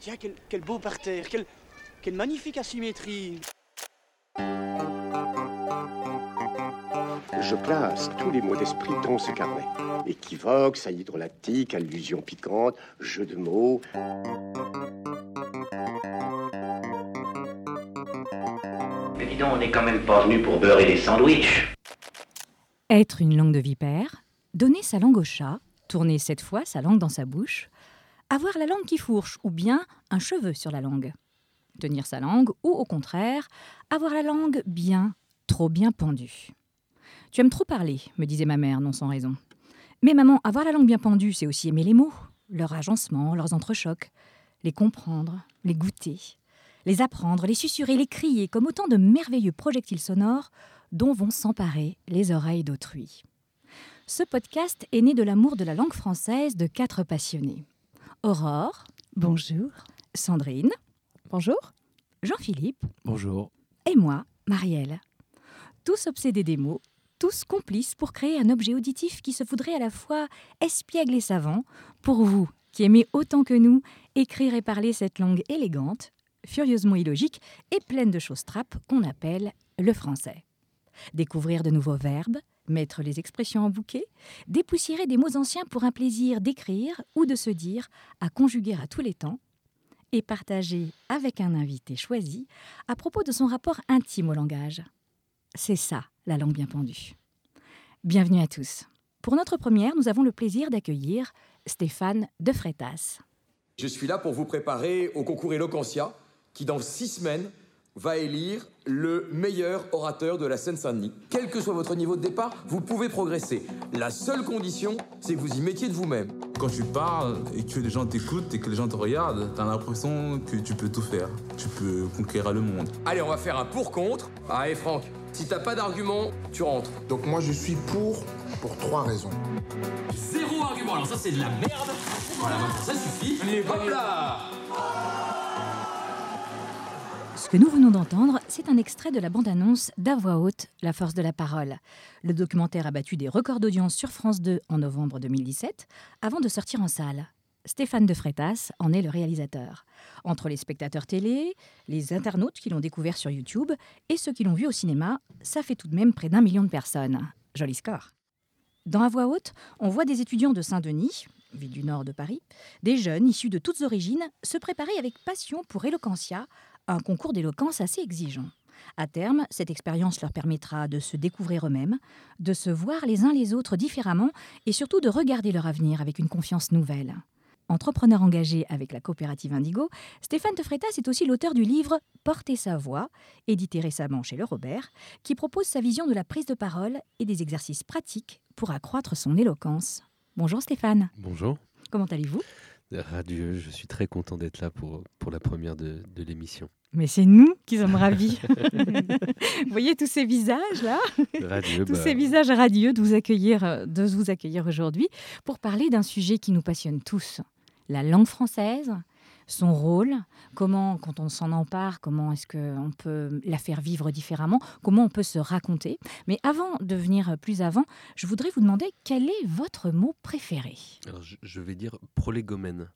Tiens, quel, quel beau parterre, quelle, quelle magnifique asymétrie. Je classe tous les mots d'esprit dans ce carnet. Équivoque, saillie drôlatique, allusion piquante, jeu de mots. Mais dis donc, on n'est quand même pas venu pour beurrer des sandwichs. Être une langue de vipère, donner sa langue au chat, tourner cette fois sa langue dans sa bouche, avoir la langue qui fourche ou bien un cheveu sur la langue. Tenir sa langue ou au contraire, avoir la langue bien, trop bien pendue. Tu aimes trop parler, me disait ma mère, non sans raison. Mais maman, avoir la langue bien pendue, c'est aussi aimer les mots, leur agencement, leurs entrechocs, les comprendre, les goûter, les apprendre, les susurrer, les crier, comme autant de merveilleux projectiles sonores dont vont s'emparer les oreilles d'autrui. Ce podcast est né de l'amour de la langue française de quatre passionnés. Aurore. Bonjour. Sandrine. Bonjour. Jean-Philippe. Bonjour. Et moi, Marielle. Tous obsédés des mots, tous complices pour créer un objet auditif qui se voudrait à la fois espiègle et savant, pour vous qui aimez autant que nous écrire et parler cette langue élégante, furieusement illogique et pleine de choses trappes qu'on appelle le français. Découvrir de nouveaux verbes, mettre les expressions en bouquet, dépoussiérer des mots anciens pour un plaisir d'écrire ou de se dire à conjuguer à tous les temps, et partager avec un invité choisi à propos de son rapport intime au langage. C'est ça, la langue bien pendue. Bienvenue à tous. Pour notre première, nous avons le plaisir d'accueillir Stéphane de Frétas. Je suis là pour vous préparer au concours Eloquentia, qui dans six semaines va élire le meilleur orateur de la Seine-Saint-Denis. Quel que soit votre niveau de départ, vous pouvez progresser. La seule condition, c'est que vous y mettiez de vous-même. Quand tu parles et que les gens t'écoutent et que les gens te regardent, t'as l'impression que tu peux tout faire. Tu peux conquérir le monde. Allez, on va faire un pour-contre. Ah, et Franck, si t'as pas d'argument, tu rentres. Donc moi je suis pour, pour trois raisons. Zéro argument, alors ça c'est de la merde. Voilà, maintenant ça suffit. Hop là Ce que nous venons d'entendre, c'est un extrait de la bande-annonce d'À voix haute, La force de la parole. Le documentaire a battu des records d'audience sur France 2 en novembre 2017, avant de sortir en salle. Stéphane de Frétas en est le réalisateur. Entre les spectateurs télé, les internautes qui l'ont découvert sur YouTube et ceux qui l'ont vu au cinéma, ça fait tout de même près d'un million de personnes. Joli score. Dans À voix haute, on voit des étudiants de Saint-Denis, ville du nord de Paris, des jeunes issus de toutes origines, se préparer avec passion pour Eloquentia, un concours d'éloquence assez exigeant. À terme, cette expérience leur permettra de se découvrir eux-mêmes, de se voir les uns les autres différemment et surtout de regarder leur avenir avec une confiance nouvelle. Entrepreneur engagé avec la coopérative Indigo, Stéphane de Freitas est aussi l'auteur du livre Porter sa voix, édité récemment chez Le Robert, qui propose sa vision de la prise de parole et des exercices pratiques pour accroître son éloquence. Bonjour Stéphane. Bonjour. Comment allez-vous? Radieux, je suis très content d'être là pour, pour la première de, de l'émission. Mais c'est nous qui sommes ravis. vous voyez tous ces visages là? Radieux, Tous bah, ces visages radieux de vous accueillir, euh, de vous accueillir aujourd'hui pour parler d'un sujet qui nous passionne tous, la langue française, son rôle, comment, quand on s'en empare, comment est-ce qu'on peut la faire vivre différemment, comment on peut se raconter. Mais avant de venir plus avant, je voudrais vous demander quel est votre mot préféré? Alors, je, je vais dire prolégomène.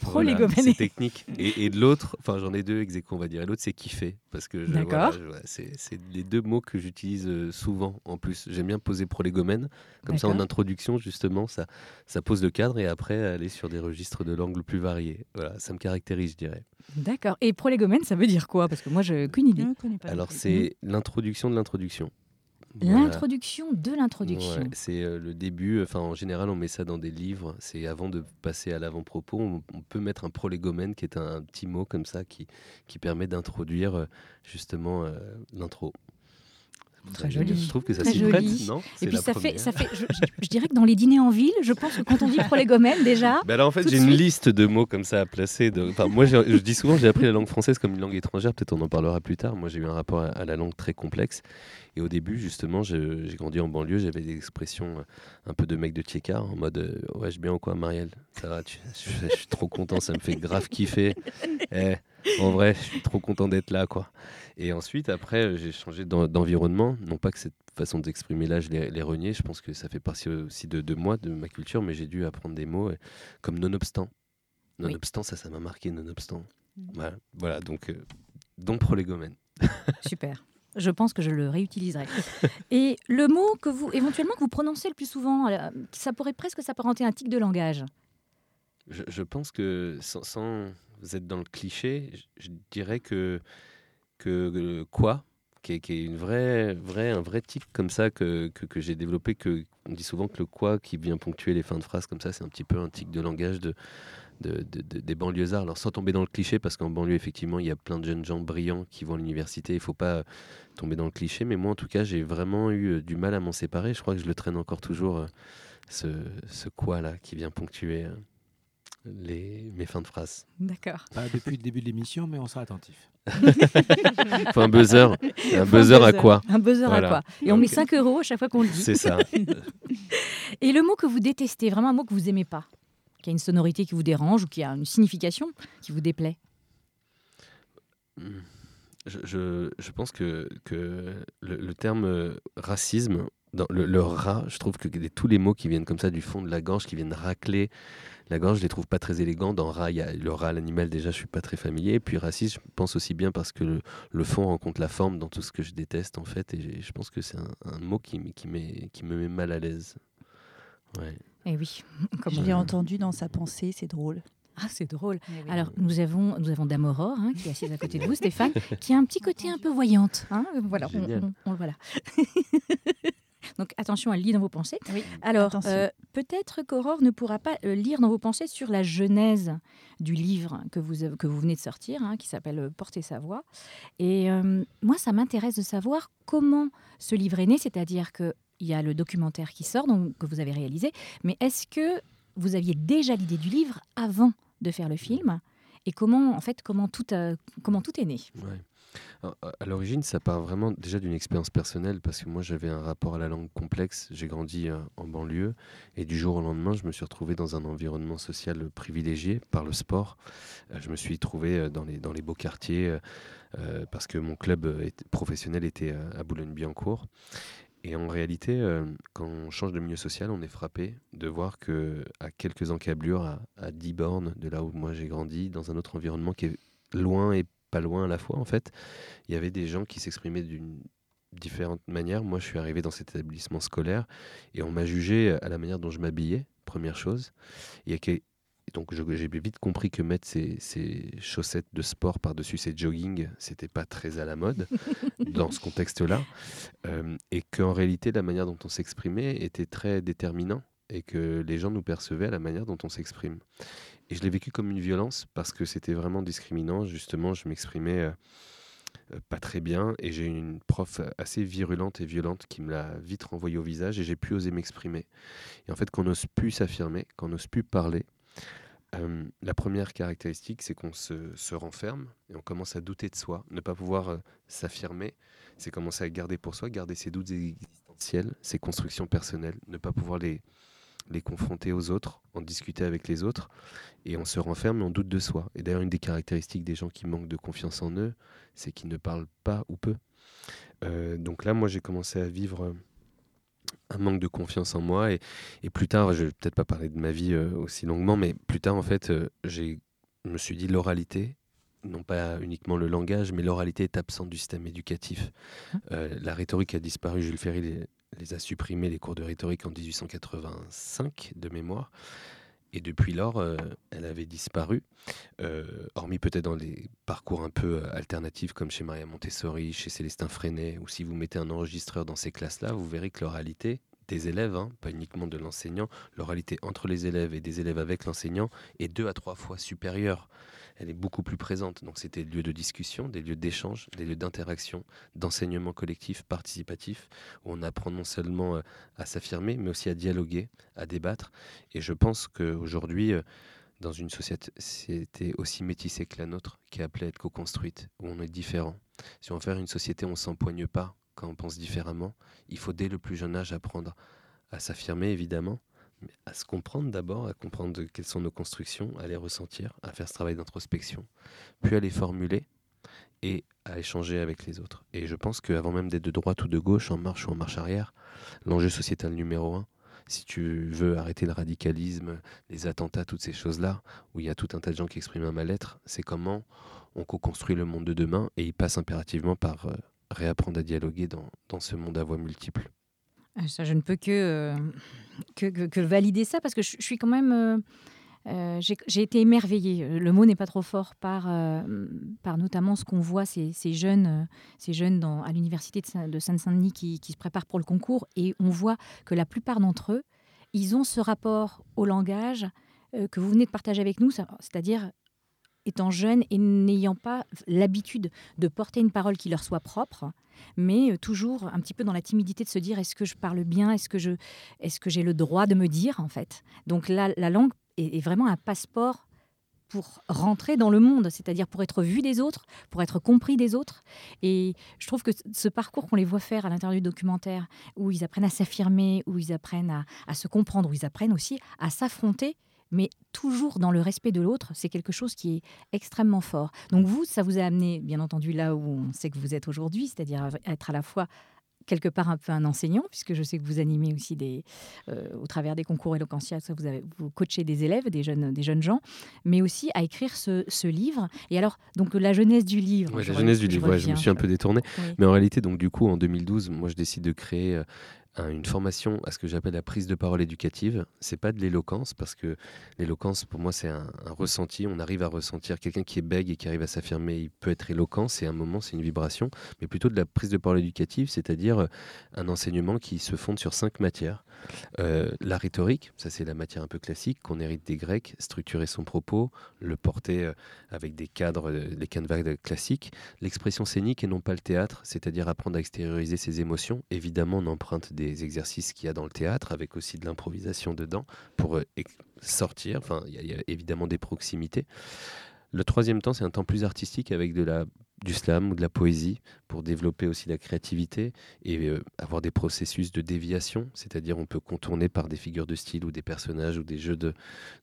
Prolégomène. Voilà, c'est technique. Et, et de l'autre, enfin j'en ai deux ex on va dire. Et l'autre, c'est kiffer. Parce que je- D'accord. voilà, je- voilà, c'est c'est les deux mots que j'utilise euh, souvent en plus. J'aime bien poser prolégomène. Comme ça, en introduction, justement, ça, ça pose le cadre et après aller sur des registres de langue plus variés. Voilà, ça me caractérise, je dirais. D'accord. Et prolégomène, ça veut dire quoi? Parce que moi, je n'ai aucune idée. Je ne connais pas. Alors, c'est l'introduction de l'introduction. Voilà. L'introduction de l'introduction. Ouais, c'est euh, le début. Enfin, en général, on met ça dans des livres. C'est avant de passer à l'avant-propos. On, on peut mettre un prolégomène, qui est un, un petit mot comme ça qui, qui permet d'introduire euh, justement euh, l'intro. Très joli. Je trouve que ça Très s'y prête, joli. non Et puis ça fait, ça fait je, je- je dirais que dans les dîners en ville, je pense que quand on dit prolégomène, déjà. Ben alors en fait, j'ai une liste de mots comme ça à placer. De... Enfin, moi, je dis souvent, j'ai appris la langue française comme une langue étrangère. Peut-être on en parlera plus tard. Moi, j'ai eu un rapport à, à la langue très complexe. Et au début, justement, j'ai grandi en banlieue. J'avais des expressions euh, un peu de mec de Tchékar, en mode euh, Ouais, je bien ou quoi, Marielle? Ça va tu- je, je suis trop content, ça me fait grave kiffer. Eh, en vrai, je suis trop content d'être là, quoi. Et ensuite, après, j'ai changé d'en- d'environnement. Non pas que cette façon d'exprimer là, je l'ai renié. Je pense que ça fait partie aussi de, de moi, de ma culture, mais j'ai dû apprendre des mots euh, comme nonobstant. Nonobstant, ça, ça m'a marqué, nonobstant. Voilà, voilà donc, euh, donc prolégomène. Super. Je pense que je le réutiliserai. Et le mot que vous, éventuellement, que vous prononcez le plus souvent, euh, ça pourrait presque s'apparenter à un tic de langage. Je, je pense que sans, sans être dans le cliché, je, dirais que, que euh, quoi, qui est, une vraie, vraie, un vrai tic comme ça que, que, j'ai développé, que on dit souvent que le quoi qui vient ponctuer les fins de phrases comme ça, c'est un petit peu un tic de langage de, de, de- de- des banlieusards. Alors sans tomber dans le cliché, parce qu'en banlieue, effectivement, il y a plein de jeunes gens brillants qui vont à l'université, il ne faut pas tomber dans le cliché, mais moi en tout cas, j'ai vraiment eu euh, du mal à m'en séparer. Je crois que je le traîne encore toujours, euh, ce, quoi-là qui vient ponctuer euh, les, mes fins de phrases. D'accord. Pas depuis le début de l'émission, mais on sera attentif. Faut un buzzer. Un Faut un buzzer à quoi Un buzzer Voilà. à quoi Et on met Ok. 5 euros à chaque fois qu'on le dit. C'est ça. Et le mot que vous détestez, vraiment un mot que vous aimez pas, qui a une sonorité qui vous dérange ou qui a une signification qui vous déplaît? Je, je, je pense que, que le, le terme euh, racisme, dans le, le rat, je trouve que tous les mots qui viennent comme ça du fond de la gorge, qui viennent racler la gorge, je les trouve pas très élégants. Dans rat, il y a le rat, l'animal, déjà, je suis pas très familier. Et puis raciste, je pense aussi bien parce que le, le fond rencontre la forme dans tout ce que je déteste, en fait. Et je pense que c'est un, un mot qui, qui, met- qui me met mal à l'aise. Ouais. Eh oui, comme Je l'ai entendu dans sa pensée, c'est drôle. Ah, c'est drôle. oui. Alors, nous avons, nous avons Dame Aurore, hein, qui est assise à côté de vous, Stéphane, qui a un petit côté un peu voyante. hein. Voilà, on, on- on voilà. Donc, attention, elle lit dans vos pensées. Alors, euh, peut-être qu'Aurore ne pourra pas euh, lire dans vos pensées sur la genèse du livre que vous, avez- que vous venez de sortir, hein, qui s'appelle euh, Porter sa voix. Et euh, moi, ça m'intéresse de savoir comment ce livre est né, c'est-à-dire qu'il y a le documentaire qui sort, donc, que vous avez réalisé, mais est-ce que vous aviez déjà l'idée du livre avant de faire le film? Et comment en fait comment tout a- comment tout est né? Ouais. À- l'origine, ça part vraiment déjà d'une expérience personnelle parce que moi j'avais un rapport à la langue complexe. J'ai grandi euh, en banlieue et du jour au lendemain, je me suis retrouvé dans un environnement social privilégié par le sport. Euh, je me suis trouvé euh, dans les, dans les beaux quartiers parce que mon club professionnel était à Boulogne-Billancourt. Et en réalité, quand on change de milieu social, on est frappé de voir que à quelques encablures, à, à 10 bornes de là où moi j'ai grandi, dans un autre environnement qui est loin et pas loin à la fois, en fait, il y avait des gens qui s'exprimaient d'une différente manière. Moi, je suis arrivé dans cet établissement scolaire et on m'a jugé à la manière dont je m'habillais, première chose. Il y a que- et donc j'ai vite compris que mettre ses, ses chaussettes de sport par-dessus ses jogging, c'était pas très à la mode dans ce contexte-là. Euh, et qu'en réalité, la manière dont on s'exprimait était très déterminant et que les gens nous percevaient à la manière dont on s'exprime. Et je l'ai vécu comme une violence parce que c'était vraiment discriminant. Justement, je m'exprimais euh, euh, pas très bien et j'ai une prof assez virulente et violente qui me l'a vite renvoyé au visage et j'ai pu oser m'exprimer. Et en fait, qu'on n'ose plus s'affirmer, qu'on n'ose plus parler, euh, la première caractéristique, c'est qu'on se, se renferme et on commence à douter de soi. Ne pas pouvoir s'affirmer, c'est commencer à garder pour soi, garder ses doutes existentiels, ses constructions personnelles, ne pas pouvoir les, les confronter aux autres, en discuter avec les autres, et on se renferme et on doute de soi. Et d'ailleurs, une des caractéristiques des gens qui manquent de confiance en eux, c'est qu'ils ne parlent pas ou peu. Euh, donc là, moi, j'ai commencé à vivre euh, un manque de confiance en moi, et, et plus tard, je vais peut-être pas parler de ma vie euh, aussi longuement, mais plus tard, en fait, euh, j'ai, je me suis dit l'oralité. Non pas uniquement le langage, mais l'oralité est absente du système éducatif. Euh, la rhétorique a disparu. Jules Ferry les, a supprimés, les cours de rhétorique, en 1885, de mémoire. Et depuis lors, euh, elle avait disparu, euh, hormis peut-être dans les parcours un peu euh, alternatifs comme chez Maria Montessori, chez Célestin Freinet, ou si vous mettez un enregistreur dans ces classes-là, vous verrez que l'oralité, des élèves, hein, pas uniquement de l'enseignant, l'oralité entre les élèves et des élèves avec l'enseignant est deux à trois fois supérieure. Elle est beaucoup plus présente. Donc c'était des lieux de discussion, des lieux d'échange, des lieux d'interaction, d'enseignement collectif, participatif, où on apprend non seulement euh, à s'affirmer, mais aussi à dialoguer, à débattre. Et je pense qu'aujourd'hui, euh, dans une société aussi métissée que la nôtre, qui est appelée à être co-construite, où on est différent, si on veut faire une société où on ne s'empoigne pas quand on pense différemment, il faut dès le plus jeune âge apprendre à s'affirmer, évidemment, à se comprendre d'abord, à comprendre quelles sont nos constructions, à les ressentir, à faire ce travail d'introspection, puis à les formuler et à échanger avec les autres. Et je pense qu'avant même d'être de droite ou de gauche, en marche ou en marche arrière, l'enjeu sociétal numéro un, si tu veux arrêter le radicalisme, les attentats, toutes ces choses-là, où il y a tout un tas de gens qui expriment un mal-être, c'est comment on co-construit le monde de demain et il passe impérativement par euh, réapprendre à dialoguer dans, ce monde à voix multiples. Ah, ça, je ne peux que, euh, que, que, valider ça parce que je, suis quand même. Euh, euh, j'ai été émerveillée, le mot n'est pas trop fort, par, par notamment ce qu'on voit ces, ces, jeunes, ces jeunes dans, à l'université de Seine-Saint-Denis qui, qui, se préparent pour le concours et on voit que la plupart d'entre eux, ils ont ce rapport au langage que vous venez de partager avec nous, c'est-à-dire étant jeunes et n'ayant pas l'habitude de porter une parole qui leur soit propre, mais euh, toujours un petit peu dans la timidité de se dire est-ce que je parle bien, est-ce que je, est-ce que j'ai le droit de me dire en fait. Donc là, la langue est, vraiment un passeport pour rentrer dans le monde, c'est-à-dire pour être vu des autres, pour être compris des autres. Et je trouve que ce parcours qu'on les voit faire à l'intérieur du documentaire, où ils apprennent à s'affirmer, où ils apprennent à, à, se comprendre, où ils apprennent aussi à s'affronter, mais toujours dans le respect de l'autre, c'est quelque chose qui est extrêmement fort. Donc vous, ça vous a amené, bien entendu, là où on sait que vous êtes aujourd'hui, c'est-à-dire être à la fois quelque part un peu un enseignant, puisque je sais que vous animez aussi des, euh, au travers des concours Eloquentia, vous, avez, vous coachez des élèves, des jeunes, des jeunes gens, mais aussi à écrire ce, ce livre. Et alors, donc la jeunesse du livre. la jeunesse du livre, je me suis un peu détourné. Mais en réalité, donc du coup, en 2012, moi, je décide de créer une formation à ce que j'appelle la prise de parole éducative. C'est pas de l'éloquence parce que l'éloquence pour moi c'est un, ressenti. On arrive à ressentir quelqu'un qui est bègue et qui arrive à s'affirmer. Il peut être éloquent, c'est un moment, c'est une vibration, mais plutôt de la prise de parole éducative, c'est-à-dire euh, un enseignement qui se fonde sur cinq matières. Euh, la rhétorique, ça c'est la matière un peu classique qu'on hérite des Grecs, structurer son propos, le porter euh, avec des cadres, les canevas classiques. L'expression scénique et non pas le théâtre, c'est-à-dire apprendre à extérioriser ses émotions. Évidemment, on emprunte des exercices qu'il y a dans le théâtre, avec aussi de l'improvisation dedans, pour euh, sortir. Enfin, il y, a évidemment des proximités. Le troisième temps, c'est un temps plus artistique avec de la du slam ou de la poésie pour développer aussi la créativité et euh, avoir des processus de déviation, c'est-à-dire on peut contourner par des figures de style ou des personnages ou des jeux de,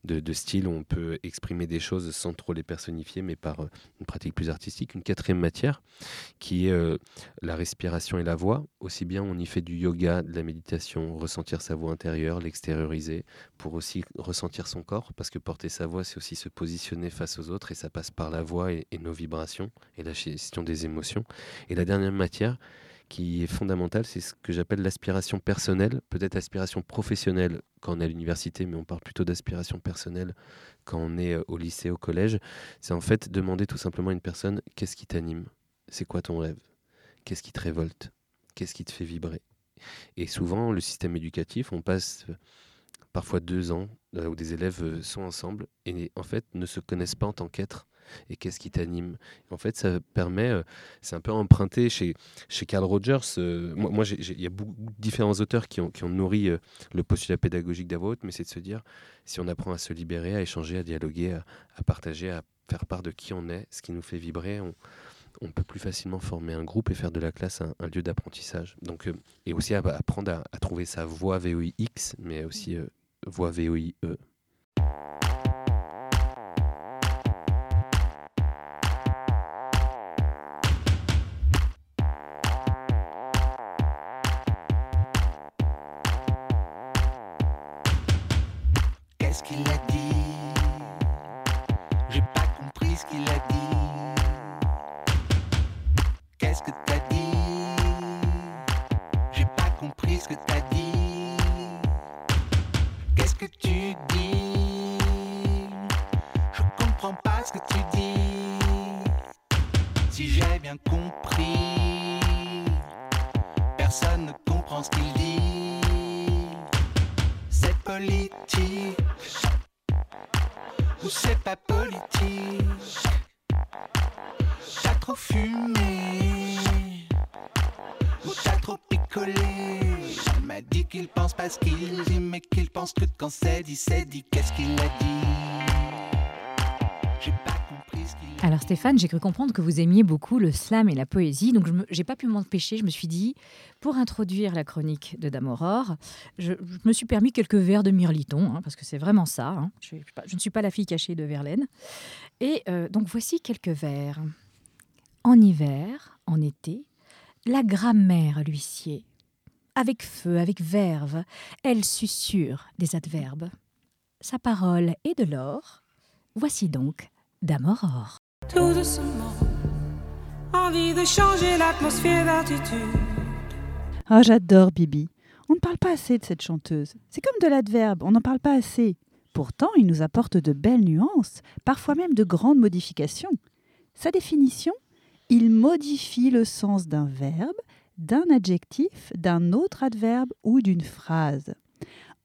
de, style où on peut exprimer des choses sans trop les personnifier, mais par euh, une pratique plus artistique. Une quatrième matière qui est euh, la respiration et la voix. Aussi bien on y fait du yoga, de la méditation, ressentir sa voix intérieure, l'extérioriser, pour aussi ressentir son corps, parce que porter sa voix, c'est aussi se positionner face aux autres et ça passe par la voix et, et nos vibrations et la gestion des émotions. Et la dernière matière qui est fondamentale, c'est ce que j'appelle l'aspiration personnelle, peut-être aspiration professionnelle quand on est à l'université, mais on parle plutôt d'aspiration personnelle quand on est euh, au lycée, au collège. C'est en fait demander tout simplement à une personne qu'est-ce qui t'anime? C'est quoi ton rêve? Qu'est-ce qui te révolte? Qu'est-ce qui te fait vibrer? Et souvent, le système éducatif, on passe parfois deux ans où des élèves sont ensemble et en fait ne se connaissent pas en tant qu'êtres et qu'est-ce qui t'anime. En fait, ça permet, euh, c'est un peu emprunté chez, chez Carl Rogers. Euh, moi, il y a beaucoup de différents auteurs qui ont, nourri euh, le postulat pédagogique d'Avout, mais c'est de se dire, si on apprend à se libérer, à échanger, à dialoguer, à, partager, à faire part de qui on est, ce qui nous fait vibrer, on, peut plus facilement former un groupe et faire de la classe un, lieu d'apprentissage. Donc, et aussi apprendre à, à, trouver sa voix VOIX, mais aussi voix VOIE. Pas ce qu'il dit, mais qu'il pense que quand c'est dit, c'est dit. Qu'est-ce qu'il a dit? J'ai pas compris ce qu'il a Alors Stéphane, j'ai cru comprendre que vous aimiez beaucoup le slam et la poésie, donc je n'ai pas pu m'empêcher. Je me suis dit, pour introduire la chronique de Dame Aurore, je, je me suis permis quelques vers de Mirliton, hein, parce que c'est vraiment ça. hein. Je, je ne suis pas la fille cachée de Verlaine. Et euh, donc voici quelques vers. En hiver, en été, la grammaire l'huissier. Avec feu, avec verve, elle susurre des adverbes. Sa parole est de l'or. Voici donc Dame Aurore. Tout doucement, envie de changer l'atmosphère d'altitude. Ah, j'adore Bibi. On ne parle pas assez de cette chanteuse. C'est comme de l'adverbe, on n'en parle pas assez. Pourtant, il nous apporte de belles nuances, parfois même de grandes modifications. Sa définition Il modifie le sens d'un verbe, d'un adjectif, d'un autre adverbe ou d'une phrase.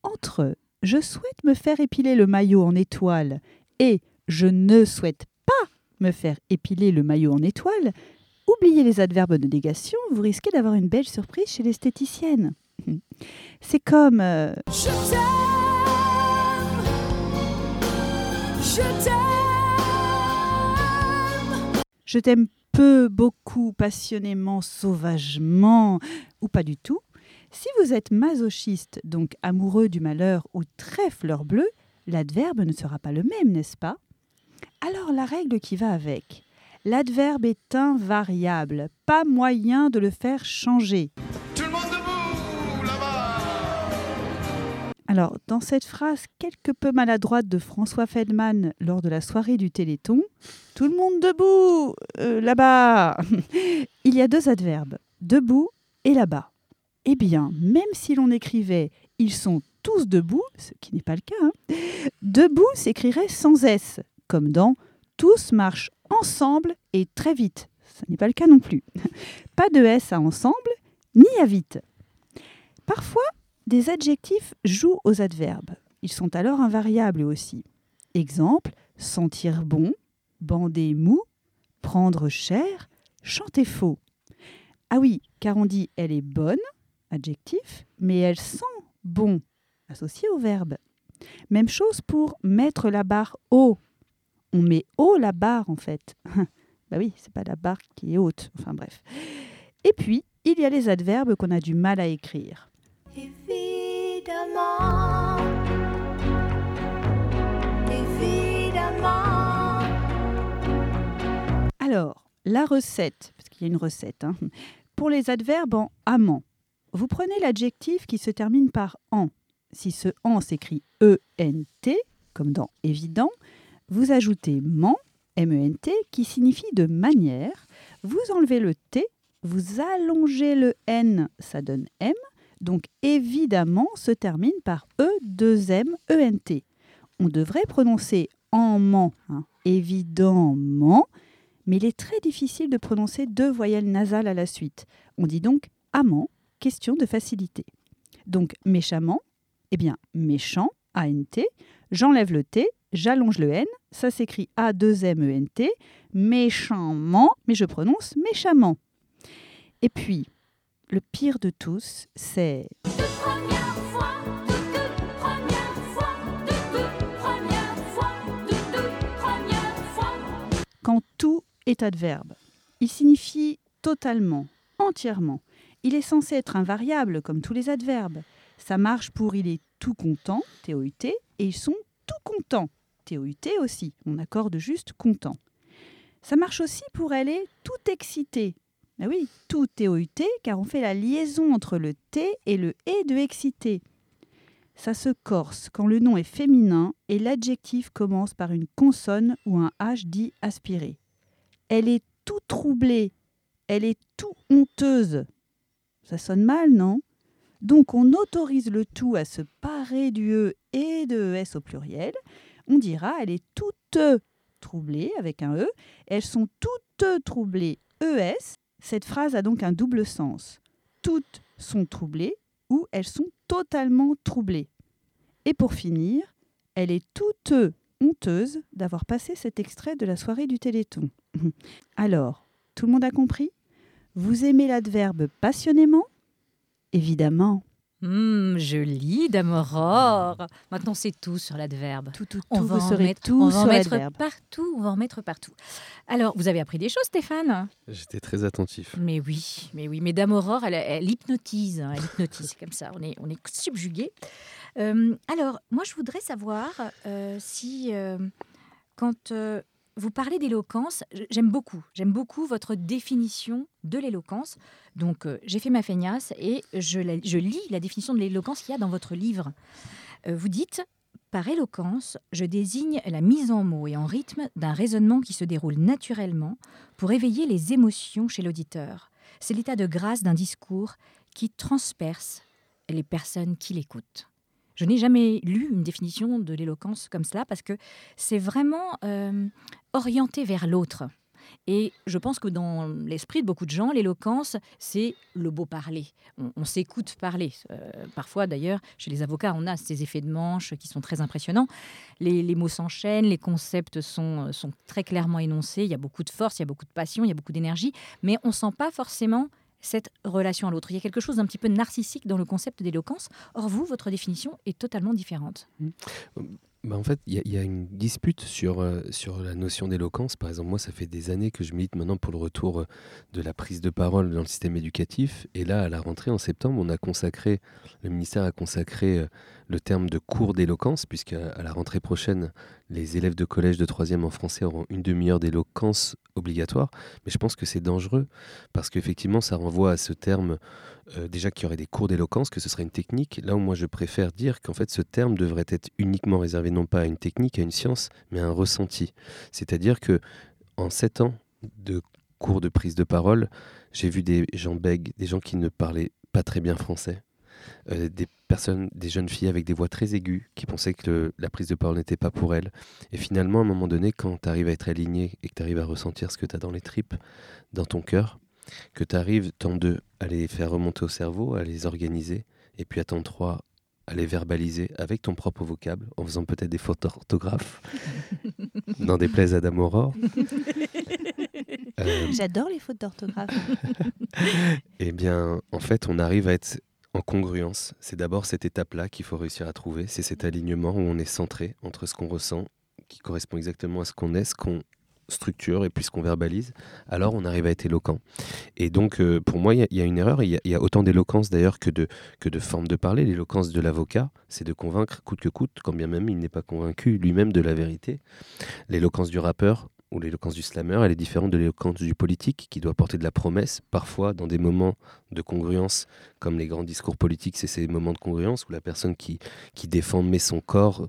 Entre je souhaite me faire épiler le maillot en étoile et je ne souhaite pas me faire épiler le maillot en étoile, oubliez les adverbes de négation, vous risquez d'avoir une belle surprise chez l'esthéticienne. C'est comme euh, Je t'aime, je t'aime. Beaucoup, passionnément, sauvagement, ou pas du tout. Si vous êtes masochiste, donc amoureux du malheur ou très fleur bleue, l'adverbe ne sera pas le même, n'est-ce pas? Alors la règle qui va avec. L'adverbe est invariable, pas moyen de le faire changer. Alors, dans cette phrase quelque peu maladroite de François Feldman lors de la soirée du Téléthon, tout le monde debout, euh, là-bas, il y a deux adverbes, debout et là-bas. Eh bien, même si l'on écrivait ils sont tous debout, ce qui n'est pas le cas, hein, debout s'écrirait sans S, comme dans tous marchent ensemble et très vite. Ce n'est pas le cas non plus. Pas de S à ensemble ni à vite. Parfois, des adjectifs jouent aux adverbes. Ils sont alors invariables aussi. Exemple, sentir bon, bander mou, prendre cher, chanter faux. Ah oui, car on dit elle est bonne, adjectif, mais elle sent bon, associé au verbe. Même chose pour mettre la barre haut. On met haut la barre en fait. bah oui, c'est pas la barre qui est haute. Enfin bref. Et puis, il y a les adverbes qu'on a du mal à écrire. Alors, la recette, parce qu'il y a une recette, hein, pour les adverbes en amant, vous prenez l'adjectif qui se termine par en. Si ce en s'écrit E-N-T, comme dans évident, vous ajoutez ment, M-E-N-T, qui signifie de manière, vous enlevez le T, vous allongez le N, ça donne M, donc évidemment se termine par E-2-M, E-N-T. On devrait prononcer en ment, hein, évidemment, mais il est très difficile de prononcer deux voyelles nasales à la suite. On dit donc amant, question de facilité. Donc méchamment, eh bien méchant, A-N-T, j'enlève le T, j'allonge le N, ça s'écrit A-2-M-E-N-T, méchamment, mais je prononce méchamment. Et puis, le pire de tous, c'est quand tout est adverbe. Il signifie totalement, entièrement. Il est censé être invariable comme tous les adverbes. Ça marche pour il est tout content, TOUT, et ils sont tout contents, TOUT aussi. On accorde juste content. Ça marche aussi pour elle est tout excitée. Ah oui, tout TOUT, car on fait la liaison entre le T et le E de excité. Ça se corse quand le nom est féminin et l'adjectif commence par une consonne ou un H dit aspiré. Elle est tout troublée. Elle est tout honteuse. Ça sonne mal, non? Donc on autorise le tout à se parer du E et de ES au pluriel. On dira elle est toute troublée avec un E. Elles sont toutes troublées ES. Cette phrase a donc un double sens. Toutes sont troublées ou elles sont totalement troublées. Et pour finir, elle est toute honteuse d'avoir passé cet extrait de la soirée du Téléthon. Alors, tout le monde a compris? Vous aimez l'adverbe passionnément? Évidemment. Hum, joli, Dame Aurore. Maintenant, c'est tout sur l'adverbe. Tout, tout, On tout, va vous en saurez mettre, tout on va en sur mettre partout. On va en mettre partout. Alors, vous avez appris des choses, Stéphane? J'étais très attentif. Mais oui, mais oui, mais Dame Aurore, elle, elle hypnotise, hein, elle hypnotise comme ça. On est, on est subjugué. Euh, alors, moi, je voudrais savoir euh, si, euh, quand euh, vous parlez d'éloquence, j'aime beaucoup, j'aime beaucoup votre définition de l'éloquence. Donc, euh, j'ai fait ma feignasse et je lis la définition de l'éloquence qu'il y a dans votre livre. Euh, vous dites par éloquence, je désigne la mise en mots et en rythme d'un raisonnement qui se déroule naturellement pour éveiller les émotions chez l'auditeur. C'est l'état de grâce d'un discours qui transperce les personnes qui l'écoutent. Je n'ai jamais lu une définition de l'éloquence comme cela parce que c'est vraiment euh, orienté vers l'autre. Et je pense que dans l'esprit de beaucoup de gens, l'éloquence, c'est le beau parler. On, s'écoute parler. Euh, parfois, d'ailleurs, chez les avocats, on a ces effets de manche qui sont très impressionnants. Les, mots s'enchaînent, les concepts sont très clairement énoncés. Il y a beaucoup de force, il y a beaucoup de passion, il y a beaucoup d'énergie, mais on ne sent pas forcément cette relation à l'autre. Il y a quelque chose d'un petit peu narcissique dans le concept d'éloquence. Or, vous, votre définition est totalement différente. Bah, en fait, il y, a- il y a une dispute sur, euh, sur la notion d'éloquence. Par exemple, moi, ça fait des années que je milite maintenant pour le retour euh, de la prise de parole dans le système éducatif. Et là, à la rentrée en septembre, on a consacré, le ministère a consacré euh, le terme de cours d'éloquence, puisque à la rentrée prochaine, les élèves de collège de troisième en français auront une demi-heure d'éloquence obligatoire. Mais je pense que c'est dangereux, parce qu'effectivement, ça renvoie à ce terme euh, déjà qu'il y aurait des cours d'éloquence, que ce serait une technique. Là où moi je préfère dire qu'en fait ce terme devrait être uniquement réservé non pas à une technique, à une science, mais à un ressenti. C'est-à-dire que en sept ans de cours de prise de parole, j'ai vu des gens bègues, des gens qui ne parlaient pas très bien français. Euh, des personnes, des jeunes filles avec des voix très aiguës qui pensaient que le- la prise de parole n'était pas pour elles. Et finalement, à un moment donné, quand tu arrives à être aligné et que tu arrives à ressentir ce que tu as dans les tripes, dans ton cœur, que tu arrives, temps 2, à les faire remonter au cerveau, à les organiser, et puis à temps 3, à les verbaliser avec ton propre vocable, en faisant peut-être des fautes d'orthographe, n'en déplaise à Dame Aurore. Euh, J'adore les fautes d'orthographe. eh bien, en fait, on arrive à être en congruence. C'est d'abord cette étape-là qu'il faut réussir à trouver. C'est cet alignement où on est centré entre ce qu'on ressent, qui correspond exactement à ce qu'on est, ce qu'on structure et puis ce qu'on verbalise. Alors, on arrive à être éloquent. Et donc, euh, pour moi, il y a- une erreur. Il y a, il y a autant d'éloquence d'ailleurs que de, que de forme de parler. L'éloquence de l'avocat, c'est de convaincre coûte que coûte, quand bien même il n'est pas convaincu lui-même de la vérité. L'éloquence du rappeur ou l'éloquence du slammer, elle est différente de l'éloquence du politique qui doit porter de la promesse. Parfois, dans des moments de congruence, comme les grands discours politiques, c'est ces moments de congruence où la personne qui, défend met son corps.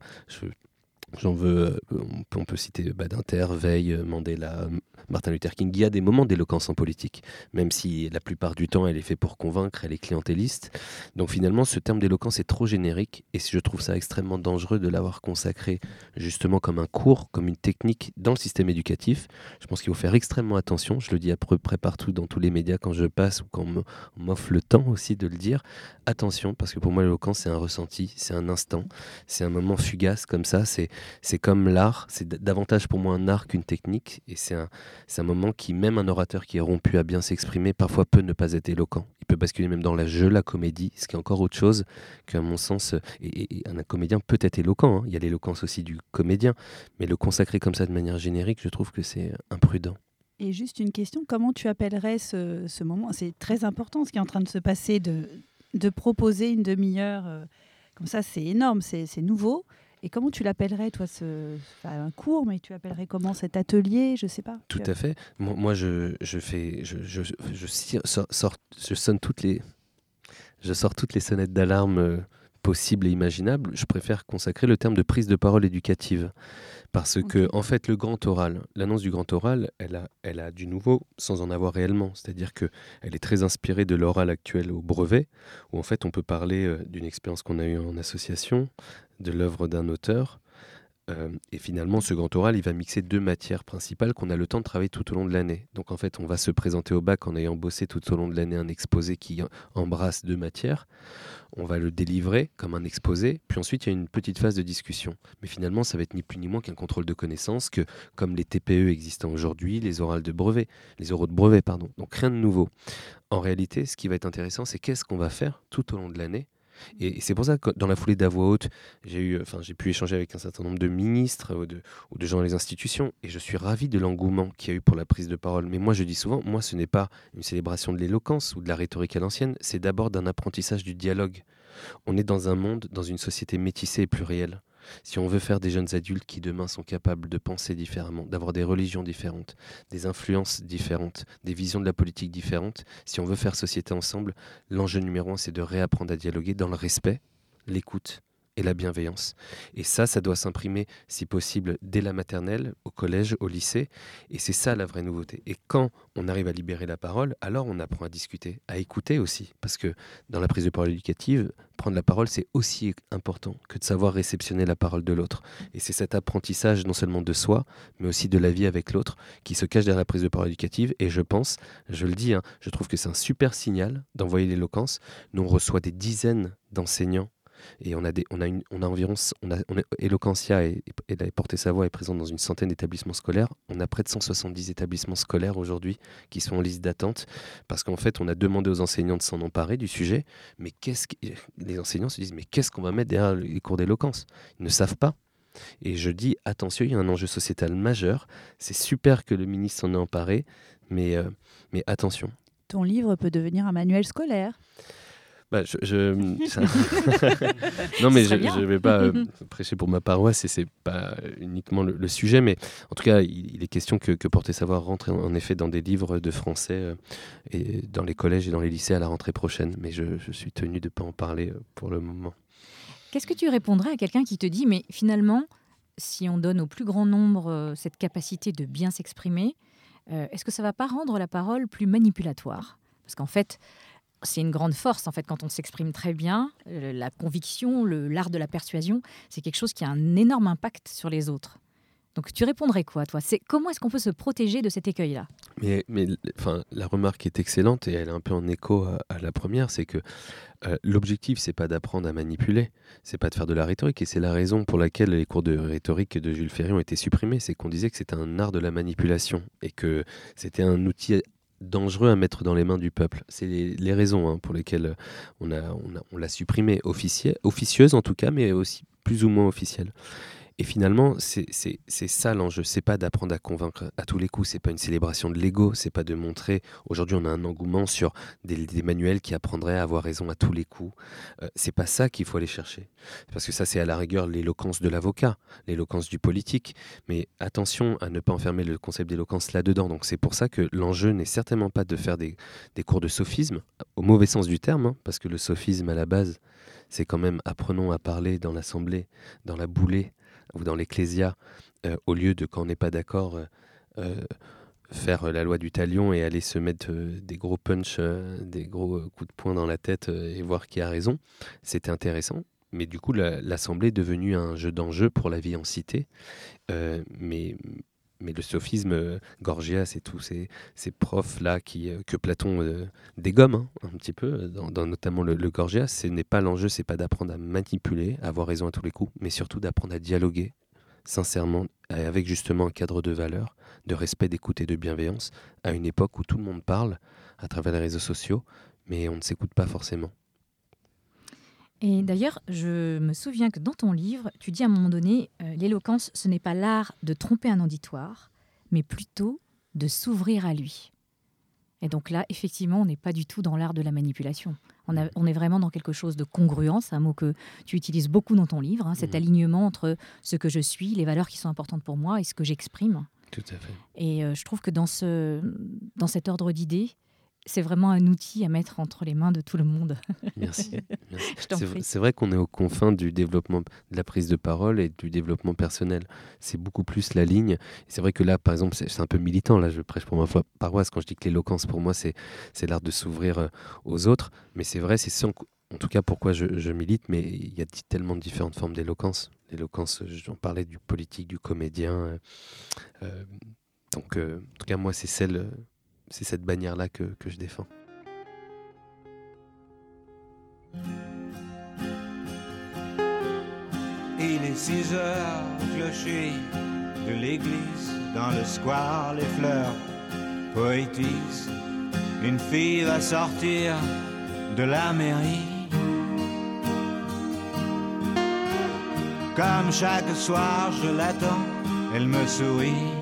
J'en veux, euh, on peut, citer Badinter, Veil, Mandela, Martin Luther King. Il y a des moments d'éloquence en politique, même si la plupart du temps elle est faite pour convaincre, elle est clientéliste. Donc finalement, ce terme d'éloquence est trop générique et je trouve ça extrêmement dangereux de l'avoir consacré justement comme un cours, comme une technique dans le système éducatif. Je pense qu'il faut faire extrêmement attention. Je le dis à peu près partout dans tous les médias quand je passe ou quand on m'offre le temps aussi de le dire. Attention, parce que pour moi, l'éloquence, c'est un ressenti, c'est un instant, c'est un moment fugace comme ça. C'est c'est comme l'art, c'est davantage pour moi un art qu'une technique. Et c'est un, un moment qui, même un orateur qui est rompu à bien s'exprimer, parfois peut ne pas être éloquent. Il peut basculer même dans la jeu, la comédie, ce qui est encore autre chose qu'à mon sens. Et, un comédien peut être éloquent. hein. Il y a l'éloquence aussi du comédien. Mais le consacrer comme ça de manière générique, je trouve que c'est imprudent. Et juste une question, comment tu appellerais ce, ce moment? C'est très important ce qui est en train de se passer, de, de proposer une demi-heure. euh, comme ça, c'est énorme, c'est nouveau. Et comment tu l'appellerais, toi, ce, enfin, un cours, mais tu appellerais comment cet atelier Je sais pas. Tout à fait. Moi, moi, je, je fais, je, je, je, cire- sors- sors- je sonne toutes les, je sors toutes les sonnettes d'alarme euh, possibles et imaginables. Je préfère consacrer le terme de prise de parole éducative, parce que en fait, le grand oral, l'annonce du grand oral, elle a, elle a du nouveau sans en avoir réellement. C'est-à-dire que elle est très inspirée de l'oral actuel au brevet, où en fait, on peut parler euh, d'une expérience qu'on a eue en association, de l'œuvre d'un auteur Euh, et finalement, ce grand oral, il va mixer deux matières principales qu'on a le temps de travailler tout au long de l'année. Donc en fait, on va se présenter au bac en ayant bossé tout au long de l'année un exposé qui embrasse deux matières. On va le délivrer comme un exposé, puis ensuite il y a une petite phase de discussion. Mais finalement, ça va être ni plus ni moins qu'un contrôle de connaissances que comme les TPE existants aujourd'hui, les orales de brevet, les oraux de brevet, pardon. Donc rien de nouveau. En réalité, ce qui va être intéressant, c'est qu'est-ce qu'on va faire tout au long de l'année et c'est pour ça que dans la foulée de haute, j'ai pu échanger avec un certain nombre de ministres ou de, ou de gens dans les institutions, et je suis ravi de l'engouement qu'il y a eu pour la prise de parole. Mais moi, je dis souvent, moi, ce n'est pas une célébration de l'éloquence ou de la rhétorique à l'ancienne, c'est d'abord d'un apprentissage du dialogue. On est dans un monde, dans une société métissée et plurielle. Si on veut faire des jeunes adultes qui demain sont capables de penser différemment, d'avoir des religions différentes, des influences différentes, des visions de la politique différentes, si on veut faire société ensemble, l'enjeu numéro un, c'est de réapprendre à dialoguer dans le respect, l'écoute et la bienveillance. Et ça, ça doit s'imprimer, si possible, dès la maternelle, au collège, au lycée. Et c'est ça la vraie nouveauté. Et quand on arrive à libérer la parole, alors on apprend à discuter, à écouter aussi. Parce que dans la prise de parole éducative, prendre la parole, c'est aussi important que de savoir réceptionner la parole de l'autre. Et c'est cet apprentissage non seulement de soi, mais aussi de la vie avec l'autre, qui se cache derrière la prise de parole éducative. Et je pense, je le dis, hein, je trouve que c'est un super signal d'envoyer l'éloquence. Nous, on reçoit des dizaines d'enseignants et on a, des, on a, une, on a environ, on a, on a- Eloquentia et, et la Porter sa voix est présente dans une centaine d'établissements scolaires. On a près de 170 établissements scolaires aujourd'hui qui sont en liste d'attente parce qu'en fait, on a demandé aux enseignants de s'en emparer du sujet. Mais qu'est-ce que les enseignants se disent Mais qu'est-ce qu'on va mettre derrière les cours d'éloquence? Ils ne savent pas. Et je dis attention, il y a un enjeu sociétal majeur. C'est super que le ministre s'en ait emparé, mais, euh, mais attention. Ton livre peut devenir un manuel scolaire. Bah, je, non, mais Ce je ne vais pas euh, prêcher pour ma paroisse et c'est pas uniquement le, le sujet, mais en tout cas, il, il est question que, que Porter Savoir rentre en, en effet dans des livres de français euh, et dans les collèges et dans les lycées à la rentrée prochaine. Mais je, je suis tenu de ne pas en parler euh, pour le moment. Qu'est-ce que tu répondrais à quelqu'un qui te dit, mais finalement, si on donne au plus grand nombre cette capacité de bien s'exprimer, est-ce que ça va pas rendre la parole plus manipulatoire? Parce qu'en fait, c'est une grande force en fait quand on s'exprime très bien. la conviction, l'art de la persuasion, c'est quelque chose qui a un énorme impact sur les autres. Donc tu répondrais quoi, toi? C'est comment est-ce qu'on peut se protéger de cet écueil-là? Mais, enfin, la remarque est excellente et elle est un peu en écho à, à la première, c'est que euh, l'objectif, c'est pas d'apprendre à manipuler, c'est pas de faire de la rhétorique, et c'est la raison pour laquelle les cours de rhétorique de Jules Ferry ont été supprimés, c'est qu'on disait que c'était un art de la manipulation et que c'était un outil dangereux à mettre dans les mains du peuple. C'est les, raisons hein, pour lesquelles on a, on a- on l'a supprimé, officiel, officieuse en tout cas, mais aussi plus ou moins officielle. Et finalement, c'est ça l'enjeu. C'est pas d'apprendre à convaincre à tous les coups. C'est pas une célébration de l'ego. C'est pas de montrer. Aujourd'hui, on a un engouement sur des, des manuels qui apprendraient à avoir raison à tous les coups. Euh, c'est pas ça qu'il faut aller chercher. Parce que ça, c'est à la rigueur l'éloquence de l'avocat, l'éloquence du politique. Mais attention à ne pas enfermer le concept d'éloquence là-dedans. Donc c'est pour ça que l'enjeu n'est certainement pas de faire des, des cours de sophisme, au mauvais sens du terme, hein, parce que le sophisme à la base, c'est quand même apprenons à parler dans l'assemblée, dans la boulée ou dans l'ecclésia, euh, au lieu de, quand on n'est pas d'accord, euh, euh, faire la loi du talion et aller se mettre des gros punch, des gros coups de poing dans la tête et voir qui a raison. C'était intéressant. Mais du coup, la- l'Assemblée est devenue un jeu d'enjeu pour la vie en cité. Mais, mais le sophisme, euh, Gorgias et tous ces, profs-là euh, que Platon euh, dégomme hein, un petit peu, dans, notamment le, Gorgias, ce n'est pas l'enjeu, c'est pas d'apprendre à manipuler, à avoir raison à tous les coups, mais surtout d'apprendre à dialoguer sincèrement, avec justement un cadre de valeurs, de respect, d'écoute et de bienveillance, à une époque où tout le monde parle à travers les réseaux sociaux, mais on ne s'écoute pas forcément. Et d'ailleurs, je me souviens que dans ton livre, tu dis à un moment donné, euh, l'éloquence, ce n'est pas l'art de tromper un auditoire, mais plutôt de s'ouvrir à lui. Et donc là, effectivement, on n'est pas du tout dans l'art de la manipulation. On, a- on est vraiment dans quelque chose de congruent, c'est un mot que tu utilises beaucoup dans ton livre, hein, cet alignement entre ce que je suis, les valeurs qui sont importantes pour moi et ce que j'exprime. Tout à fait. Et euh, je trouve que dans, ce, dans cet ordre d'idées, c'est vraiment un outil à mettre entre les mains de tout le monde. Merci. C'est- vrai qu'on est aux confins du développement, de la prise de parole et du développement personnel. C'est beaucoup plus la ligne. C'est vrai que là, par exemple, c'est un peu militant. Là, je prêche pour ma foi- paroisse quand je dis que l'éloquence, pour moi, c'est l'art de s'ouvrir euh, aux autres. Mais c'est vrai, c'est sans- en tout cas pourquoi je, je milite, mais il y a tellement de différentes formes d'éloquence. L'éloquence, j'en parlais du politique, du comédien. euh, euh, donc, euh, en tout cas, moi, c'est celle, euh, c'est cette bannière-là que, que je défends. Il est 6 heures, clocher de l'église, dans le square, les fleurs poétisent. Une fille va sortir de la mairie. Comme chaque soir, je l'attends, elle me sourit.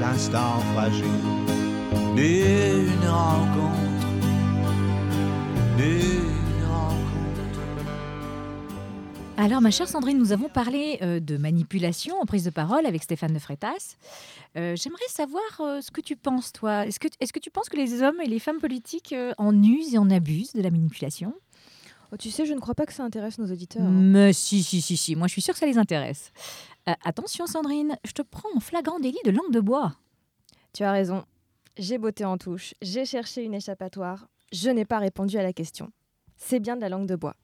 l'instant fragile d'une rencontre, d'une rencontre. Alors, ma chère Sandrine, nous avons parlé euh, de manipulation en prise de parole avec Stéphane de Freitas. Euh, J'aimerais savoir euh, ce que tu penses, toi. Est-ce que, est que tu penses que les hommes et les femmes politiques euh, en usent et en abusent de la manipulation? Oh, tu sais, je ne crois pas que ça intéresse nos auditeurs. hein. Mais si, si, si, si. Moi, je suis sûre que ça les intéresse. Euh, attention, Sandrine, je te prends en flagrant délit de langue de bois. Tu as raison. J'ai botté en touche, j'ai cherché une échappatoire, je n'ai pas répondu à la question. C'est bien de la langue de bois.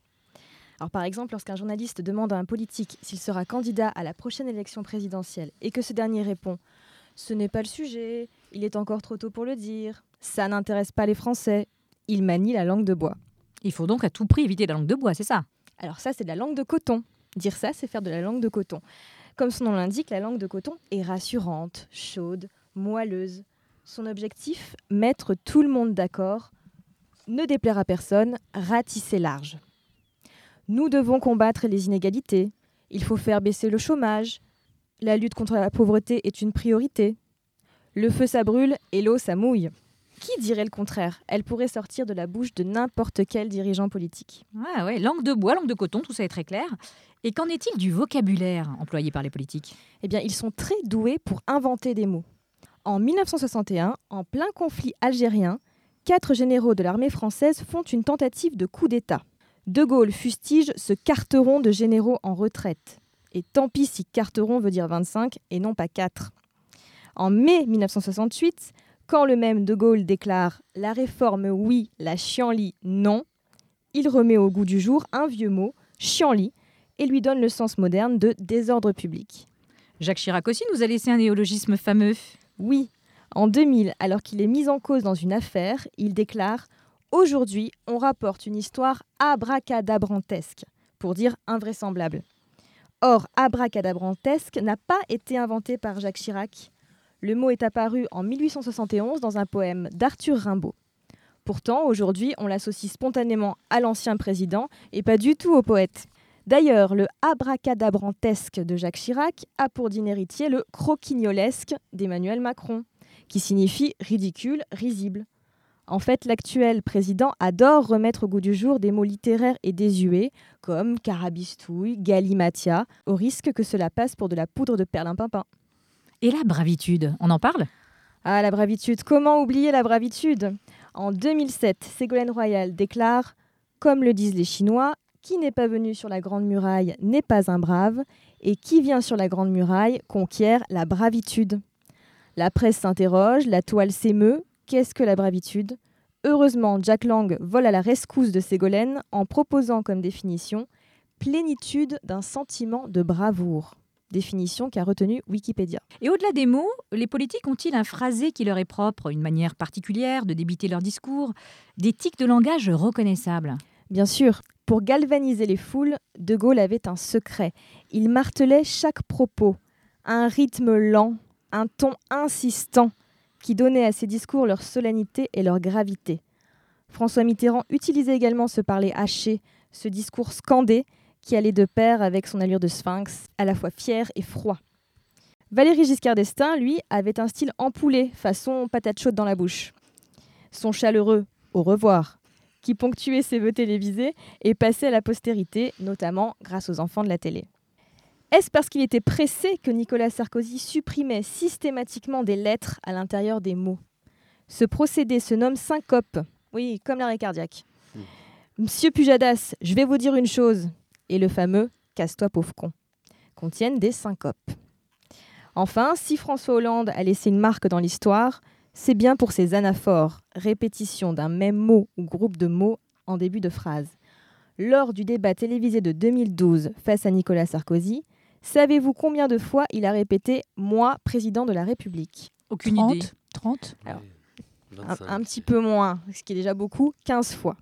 Alors par exemple, lorsqu'un journaliste demande à un politique s'il sera candidat à la prochaine élection présidentielle et que ce dernier répond ⁇ Ce n'est pas le sujet, il est encore trop tôt pour le dire, ça n'intéresse pas les Français ⁇ il manie la langue de bois. Il faut donc à tout prix éviter la langue de bois, c'est ça? Alors ça, c'est de la langue de coton. Dire ça, c'est faire de la langue de coton. Comme son nom l'indique, la langue de coton est rassurante, chaude, moelleuse. Son objectif, mettre tout le monde d'accord, ne déplaire à personne, ratisser large. Nous devons combattre les inégalités. Il faut faire baisser le chômage. La lutte contre la pauvreté est une priorité. Le feu, ça brûle et l'eau, ça mouille. Qui dirait le contraire? Elle pourrait sortir de la bouche de n'importe quel dirigeant politique. Ah ouais, langue de bois, langue de coton, tout ça est très clair. Et qu'en est-il du vocabulaire employé par les politiques? Eh bien, ils sont très doués pour inventer des mots. En 1961, en plein conflit algérien, quatre généraux de l'armée française font une tentative de coup d'État. De Gaulle fustige ce carteron de généraux en retraite. Et tant pis si carteron veut dire 25 et non pas 4. En mai 1968, quand le même De Gaulle déclare La réforme oui, la chienlit non, il remet au goût du jour un vieux mot, chienlit, et lui donne le sens moderne de désordre public. Jacques Chirac aussi nous a laissé un néologisme fameux. Oui, en 2000, alors qu'il est mis en cause dans une affaire, il déclare Aujourd'hui, on rapporte une histoire abracadabrantesque, pour dire invraisemblable. Or, abracadabrantesque n'a pas été inventé par Jacques Chirac. Le mot est apparu en 1871 dans un poème d'Arthur Rimbaud. Pourtant, aujourd'hui, on l'associe spontanément à l'ancien président et pas du tout au poète. D'ailleurs, le abracadabrantesque de Jacques Chirac a pour digne héritier le croquignolesque d'Emmanuel Macron, qui signifie ridicule, risible. En fait, l'actuel président adore remettre au goût du jour des mots littéraires et désuets, comme carabistouille, galimatia, au risque que cela passe pour de la poudre de perlimpinpin. Et la bravitude, on en parle? Ah, la bravitude, comment oublier la bravitude? En 2007, Ségolène Royal déclare Comme le disent les Chinois, qui n'est pas venu sur la Grande Muraille n'est pas un brave, et qui vient sur la Grande Muraille conquiert la bravitude. La presse s'interroge, la toile s'émeut, qu'est-ce que la bravitude? Heureusement, Jack Lang vole à la rescousse de Ségolène en proposant comme définition plénitude d'un sentiment de bravoure. Définition qu'a retenue Wikipédia. Et au-delà des mots, les politiques ont-ils un phrasé qui leur est propre, une manière particulière de débiter leur discours, des tics de langage reconnaissables Bien sûr, pour galvaniser les foules, De Gaulle avait un secret. Il martelait chaque propos, un rythme lent, un ton insistant, qui donnait à ses discours leur solennité et leur gravité. François Mitterrand utilisait également ce parler haché, ce discours scandé, qui allait de pair avec son allure de sphinx, à la fois fier et froid. Valéry Giscard d'Estaing, lui, avait un style empoulé, façon patate chaude dans la bouche. Son chaleureux au revoir, qui ponctuait ses vœux télévisés et passait à la postérité, notamment grâce aux enfants de la télé. Est-ce parce qu'il était pressé que Nicolas Sarkozy supprimait systématiquement des lettres à l'intérieur des mots? Ce procédé se nomme syncope. Oui, comme l'arrêt cardiaque. Monsieur Pujadas, je vais vous dire une chose. Et le fameux casse-toi pauvre con contiennent des syncopes. Enfin, si François Hollande a laissé une marque dans l'histoire, c'est bien pour ses anaphores, répétition d'un même mot ou groupe de mots en début de phrase. Lors du débat télévisé de 2012 face à Nicolas Sarkozy, savez-vous combien de fois il a répété Moi, président de la République Aucune 30, idée. 30 Alors, un, un petit peu moins, ce qui est déjà beaucoup, 15 fois.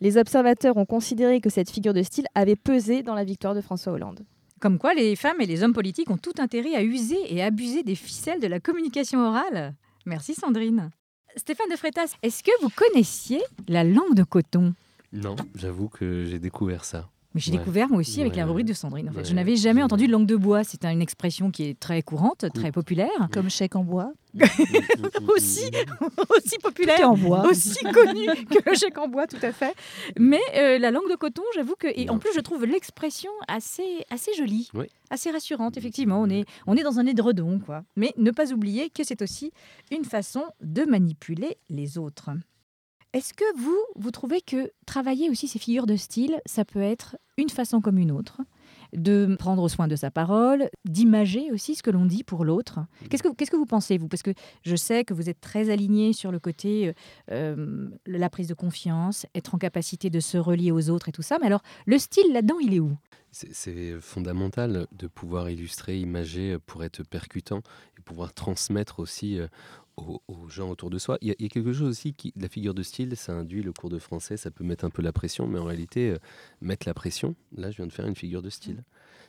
Les observateurs ont considéré que cette figure de style avait pesé dans la victoire de François Hollande. Comme quoi, les femmes et les hommes politiques ont tout intérêt à user et abuser des ficelles de la communication orale. Merci Sandrine. Stéphane de Freitas, est-ce que vous connaissiez la langue de coton? Non, j'avoue que j'ai découvert ça. Mais j'ai Ouais. découvert moi aussi avec Ouais, la rubrique de Sandrine. En fait. Je n'avais jamais entendu de langue de bois. C'est une expression qui est très courante, très populaire. Comme chèque en bois. aussi, aussi populaire, en bois. aussi connu que le chèque en bois, tout à fait. Mais euh, la langue de coton, j'avoue que, et en plus, je trouve l'expression assez, assez jolie, Oui. assez rassurante. Effectivement, on est, on est dans un édredon, quoi. Mais ne pas oublier que c'est aussi une façon de manipuler les autres. Est-ce que vous, vous trouvez que travailler aussi ces figures de style, ça peut être une façon comme une autre de prendre soin de sa parole, d'imager aussi ce que l'on dit pour l'autre? Qu'est-ce que, qu'est-ce que vous pensez, vous? Parce que je sais que vous êtes très aligné sur le côté euh, euh, la prise de confiance, être en capacité de se relier aux autres et tout ça. Mais alors, le style là-dedans, il est où? C'est fondamental de pouvoir illustrer, imager euh, pour être percutant et pouvoir transmettre aussi euh, aux, gens autour de soi. Il y, a, quelque chose aussi qui, la figure de style, ça induit le cours de français, ça peut mettre un peu la pression, mais en réalité, euh, mettre la pression, là, je viens de faire une figure de style.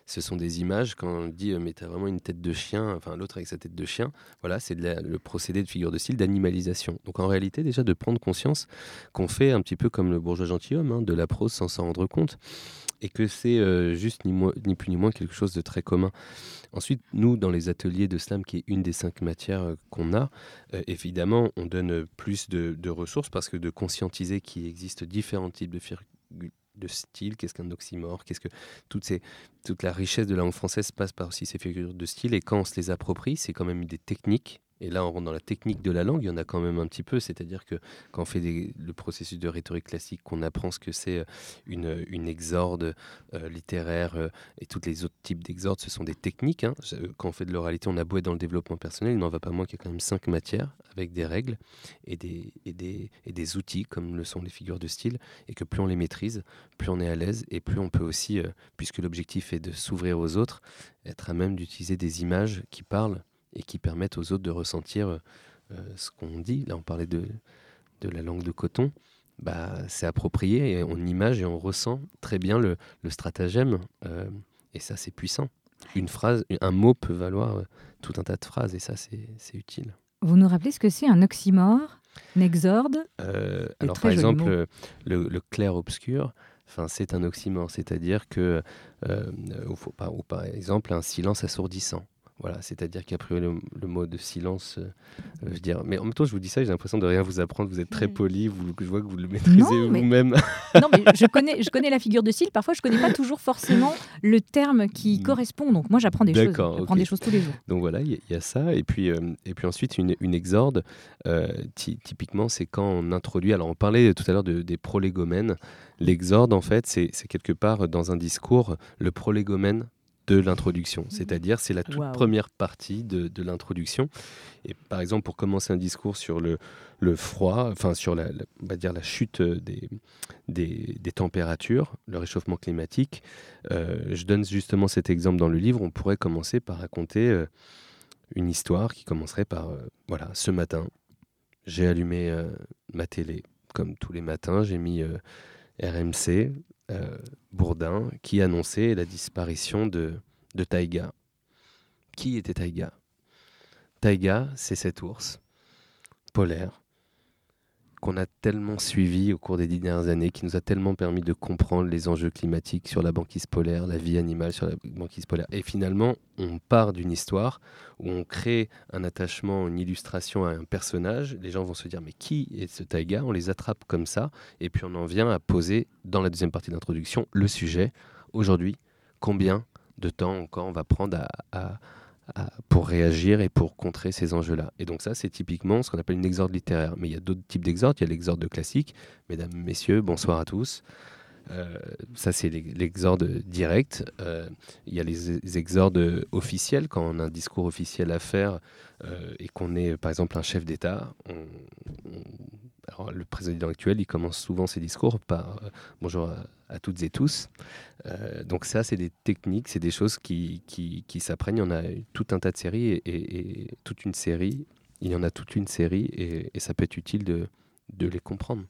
Ce sont des images, quand on dit, euh, mais t'as vraiment une tête de chien, enfin l'autre avec sa tête de chien, voilà, c'est le procédé de figure de style d'animalisation. Donc en réalité, déjà, de prendre conscience qu'on fait un petit peu comme le bourgeois gentilhomme, hein, de la prose sans s'en rendre compte et que c'est euh, juste ni, plus ni moins quelque chose de très commun. Ensuite, nous, dans les ateliers de slam, qui est une des cinq matières euh, qu'on a, évidemment, on donne plus de, ressources parce que de conscientiser qu'il existe différents types de, fir- de styles, qu'est-ce qu'un oxymore, qu'est-ce que toutes ces, toute la richesse de la langue française passe par aussi ces figures de style, et quand on se les approprie, c'est quand même des techniques. Et là, on rentre dans la technique de la langue, il y en a quand même un petit peu, c'est-à-dire que quand on fait le processus de rhétorique classique, qu'on apprend ce que c'est euh, une, exorde euh, littéraire euh, et tous les autres types d'exordes, ce sont des techniques. hein. Quand on fait de l'oralité, on a beau être dans le développement personnel, il n'en va pas moins qu'il y a quand même cinq matières avec des règles et des, outils comme le sont les figures de style, et que plus on les maîtrise, plus on est à l'aise et plus on peut aussi, puisque l'objectif est de s'ouvrir aux autres, être à même d'utiliser des images qui parlent et qui permettent aux autres de ressentir euh, euh, ce qu'on dit. Là, on parlait de, de la langue de coton. Bah, c'est approprié et on image et on ressent très bien le, le stratagème. euh, et ça, c'est puissant. Une phrase, un mot peut valoir tout un tas de phrases et ça, c'est utile. Vous nous rappelez ce que c'est un oxymore, un exorde? Euh, alors, par exemple, le, le clair-obscur, c'est un oxymore, c'est-à-dire que, euh, ou par exemple, un silence assourdissant. Voilà, c'est-à-dire qu'après le, le mot de silence, euh, euh, je veux dire, mais en même temps, je vous dis ça, j'ai l'impression de rien vous apprendre. Vous êtes très poli, vous, je vois que vous le maîtrisez vous-même. Non, mais je connais, je connais la figure de style. Parfois, je connais pas toujours forcément le terme qui correspond. Donc, moi, j'apprends des choses. J'apprends des choses tous les jours. Donc voilà, il y, a ça. Et puis, euh, et puis ensuite, une, une exorde, euh, ty- typiquement, c'est quand on introduit. Alors, on parlait tout à l'heure de- des prolégomènes. L'exorde, en fait, c'est quelque part dans un discours le prolégomène de l'introduction. C'est-à-dire, c'est la toute première partie de, de l'introduction. Et par exemple, pour commencer un discours sur le, le froid, enfin, sur la, la- on va dire la chute des, des, des températures, le réchauffement climatique, euh, je donne justement cet exemple dans le livre. On pourrait commencer par raconter euh, une histoire qui commencerait par euh, voilà, ce matin, j'ai allumé ma télé comme tous les matins, j'ai mis RMC euh, Bourdin qui annonçait la disparition de, de Taïga. Qui était Taïga Taïga, c'est cet ours polaire qu'on a tellement suivi au cours des dix dernières années, qui nous a tellement permis de comprendre les enjeux climatiques sur la banquise polaire, la vie animale sur la banquise polaire. Et finalement, on part d'une histoire où on crée un attachement, une illustration à un personnage. Les gens vont se dire, mais qui est ce taïga On les attrape comme ça. Et puis on en vient à poser, dans la deuxième partie d'introduction, le sujet. Aujourd'hui, combien de temps encore on va prendre à- pour réagir et pour contrer ces enjeux-là. Et donc ça, c'est typiquement ce qu'on appelle une exorde littéraire. Mais il y a d'autres types d'exordes. Il y a l'exorde classique. Mesdames, messieurs, bonsoir à tous. Euh, ça, c'est l'ex- l'exorde direct. Euh, il y a les, les exordes officiels, quand on a un discours officiel à faire euh, et qu'on est, par exemple, un chef d'État. on- alors, le président actuel, il commence souvent ses discours par euh, bonjour à, à toutes et tous. Euh, donc ça, c'est des techniques, c'est des choses qui, qui, qui s'apprennent. Il y en a tout un tas de séries et, et- et toute une série. Il y en a toute une série et, et ça peut être utile de, de les comprendre.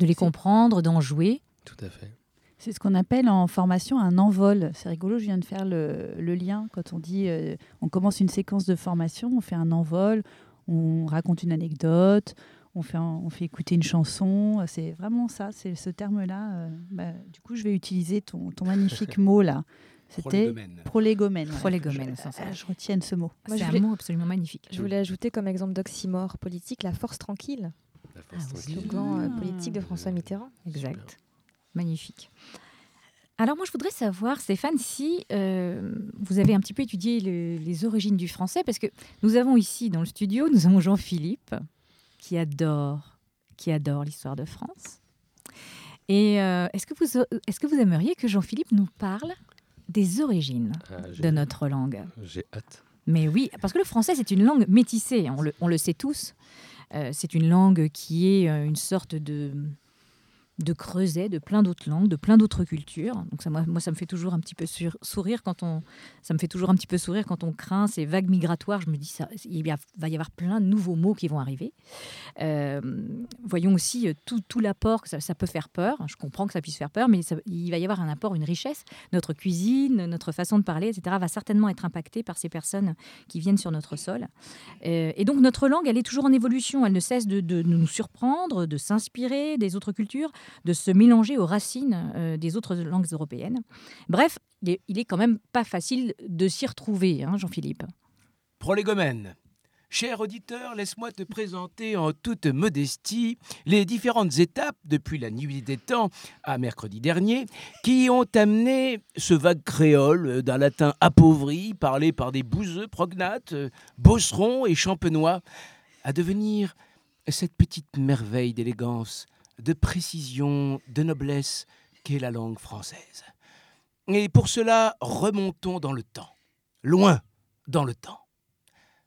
De les comprendre, d'en jouer. Tout à fait. C'est ce qu'on appelle en formation un envol. C'est rigolo, je viens de faire le, le lien. Quand on dit euh, on commence une séquence de formation, on fait un envol, on raconte une anecdote, on fait, un- on fait écouter une chanson. C'est vraiment ça, c'est ce terme-là. euh, bah, du coup, je vais utiliser ton, ton magnifique mot là. C'était Prolégomène. prolégomène. voilà. Prolégomène, Je- sans ça. ah, Je retienne ce mot. C'est un voulais- mot absolument magnifique. Je voulais ajouter comme exemple d'oxymore politique la force tranquille. La force tranquille. Slogan euh, politique de François Mitterrand. Exact. Magnifique. Alors moi, je voudrais savoir, Stéphane, si euh, vous avez un petit peu étudié le- les origines du français, parce que nous avons ici dans le studio, nous avons Jean-Philippe, qui adore, qui adore l'histoire de France. Et euh, est-ce que, vous, est que vous aimeriez que Jean-Philippe nous parle des origines Ah, de notre langue? J'ai hâte. mais oui, parce que le français, c'est une langue métissée, on le, on le sait tous. Euh, c'est une langue qui est euh, une sorte de, de creuset de plein d'autres langues, de plein d'autres cultures. Donc ça, moi, moi, ça me fait toujours un petit peu sourire quand on, ça me fait toujours un petit peu sourire quand on craint ces vagues migratoires. Je me dis ça, il y va y avoir plein de nouveaux mots qui vont arriver. Euh, voyons aussi euh, tout, tout l'apport que ça, peut faire peur. Je comprends que ça puisse faire peur, mais il va y avoir un apport, une richesse. Notre cuisine, notre façon de parler, etc., va certainement être impactée par ces personnes qui viennent sur notre sol. Euh, et donc notre langue, elle est toujours en évolution. Elle ne cesse de, de nous surprendre, de s'inspirer des autres cultures, de se mélanger aux racines euh, des autres langues européennes. Bref, il est, quand même pas facile de s'y retrouver, hein, Jean-Philippe. Prolégomène. Cher auditeur, laisse-moi te présenter en toute modestie les différentes étapes depuis la nuit des temps à mercredi dernier qui ont amené ce vague créole d'un latin appauvri parlé par des bouseux prognates, bosserons et champenois à devenir cette petite merveille d'élégance, de précision, de noblesse qu'est la langue française. Et pour cela, remontons dans le temps, loin dans le temps.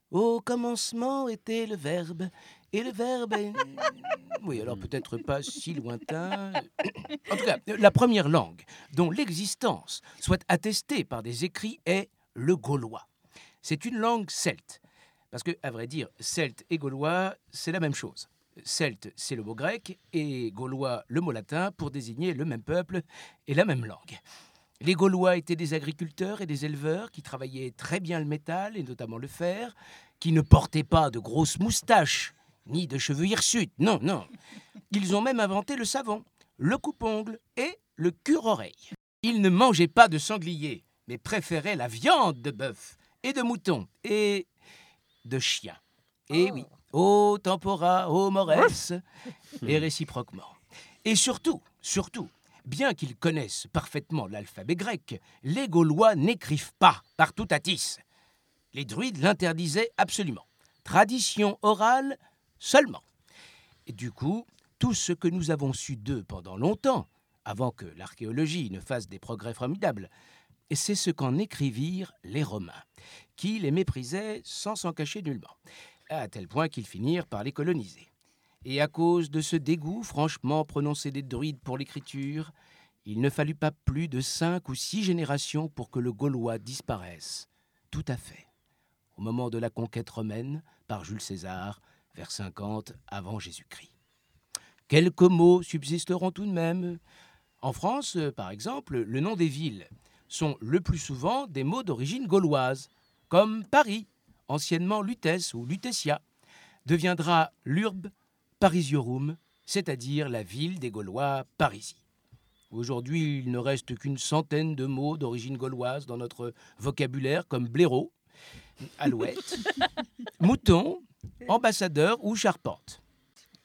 Au commencement était le verbe, et le verbe est... Oui, alors peut-être pas si lointain. En tout cas, la première langue dont l'existence soit attestée par des écrits est le gaulois. C'est une langue celte. Parce que, à vrai dire, celte et gaulois, c'est la même chose. Celte, c'est le mot grec, et gaulois, le mot latin, pour désigner le même peuple et la même langue. Les Gaulois étaient des agriculteurs et des éleveurs qui travaillaient très bien le métal et notamment le fer, qui ne portaient pas de grosses moustaches ni de cheveux hirsutes. Non, non. Ils ont même inventé le savon, le coupe-ongle et le cure-oreille. Ils ne mangeaient pas de sanglier, mais préféraient la viande de bœuf et de mouton et de chien. Et oui, au tempora, au mores, et réciproquement. Et surtout, surtout, bien qu'ils connaissent parfaitement l'alphabet grec, les Gaulois n'écrivent pas par tout atis. Les druides l'interdisaient absolument. Tradition orale seulement. Et du coup, tout ce que nous avons su d'eux pendant longtemps, avant que l'archéologie ne fasse des progrès formidables, c'est ce qu'en écrivirent les Romains, qui les méprisaient sans s'en cacher nullement, à tel point qu'ils finirent par les coloniser. Et à cause de ce dégoût franchement prononcé des druides pour l'écriture, il ne fallut pas plus de cinq ou six générations pour que le gaulois disparaisse. Tout à fait. Au moment de la conquête romaine par Jules César, vers 50 avant Jésus-Christ. Quelques mots subsisteront tout de même. En France, par exemple, le nom des villes sont le plus souvent des mots d'origine gauloise, comme Paris, anciennement Lutèce ou Lutetia, deviendra l'urbe Parisiorum c'est-à-dire la ville des Gaulois, Parisis. Aujourd'hui, il ne reste qu'une centaine de mots d'origine gauloise dans notre vocabulaire, comme blaireau, alouette, mouton, ambassadeur ou charpente.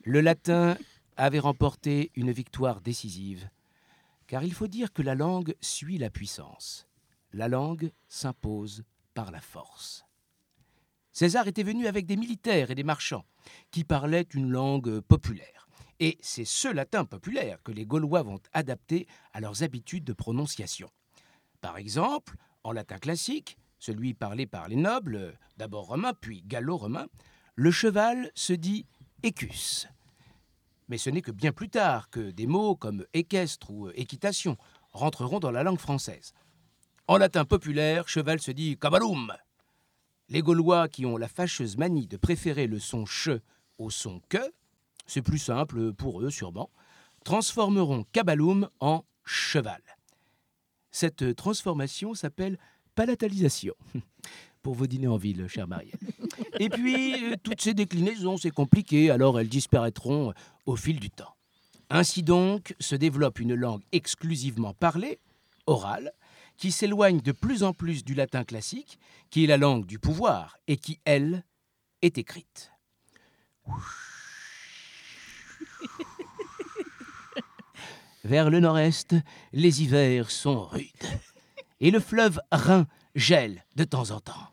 Le latin avait remporté une victoire décisive, car il faut dire que la langue suit la puissance. La langue s'impose par la force. César était venu avec des militaires et des marchands qui parlaient une langue populaire. Et c'est ce latin populaire que les Gaulois vont adapter à leurs habitudes de prononciation. Par exemple, en latin classique, celui parlé par les nobles, d'abord romains puis gallo-romains, le cheval se dit écus. Mais ce n'est que bien plus tard que des mots comme équestre ou équitation rentreront dans la langue française. En latin populaire, cheval se dit cabalum. Les Gaulois qui ont la fâcheuse manie de préférer le son che au son que, c'est plus simple pour eux sûrement, transformeront cabalum en cheval. Cette transformation s'appelle palatalisation. Pour vos dîners en ville, chère Marielle. Et puis, toutes ces déclinaisons, c'est compliqué, alors elles disparaîtront au fil du temps. Ainsi donc se développe une langue exclusivement parlée, orale, qui s'éloigne de plus en plus du latin classique, qui est la langue du pouvoir, et qui, elle, est écrite. Vers le nord-est, les hivers sont rudes, et le fleuve Rhin gèle de temps en temps.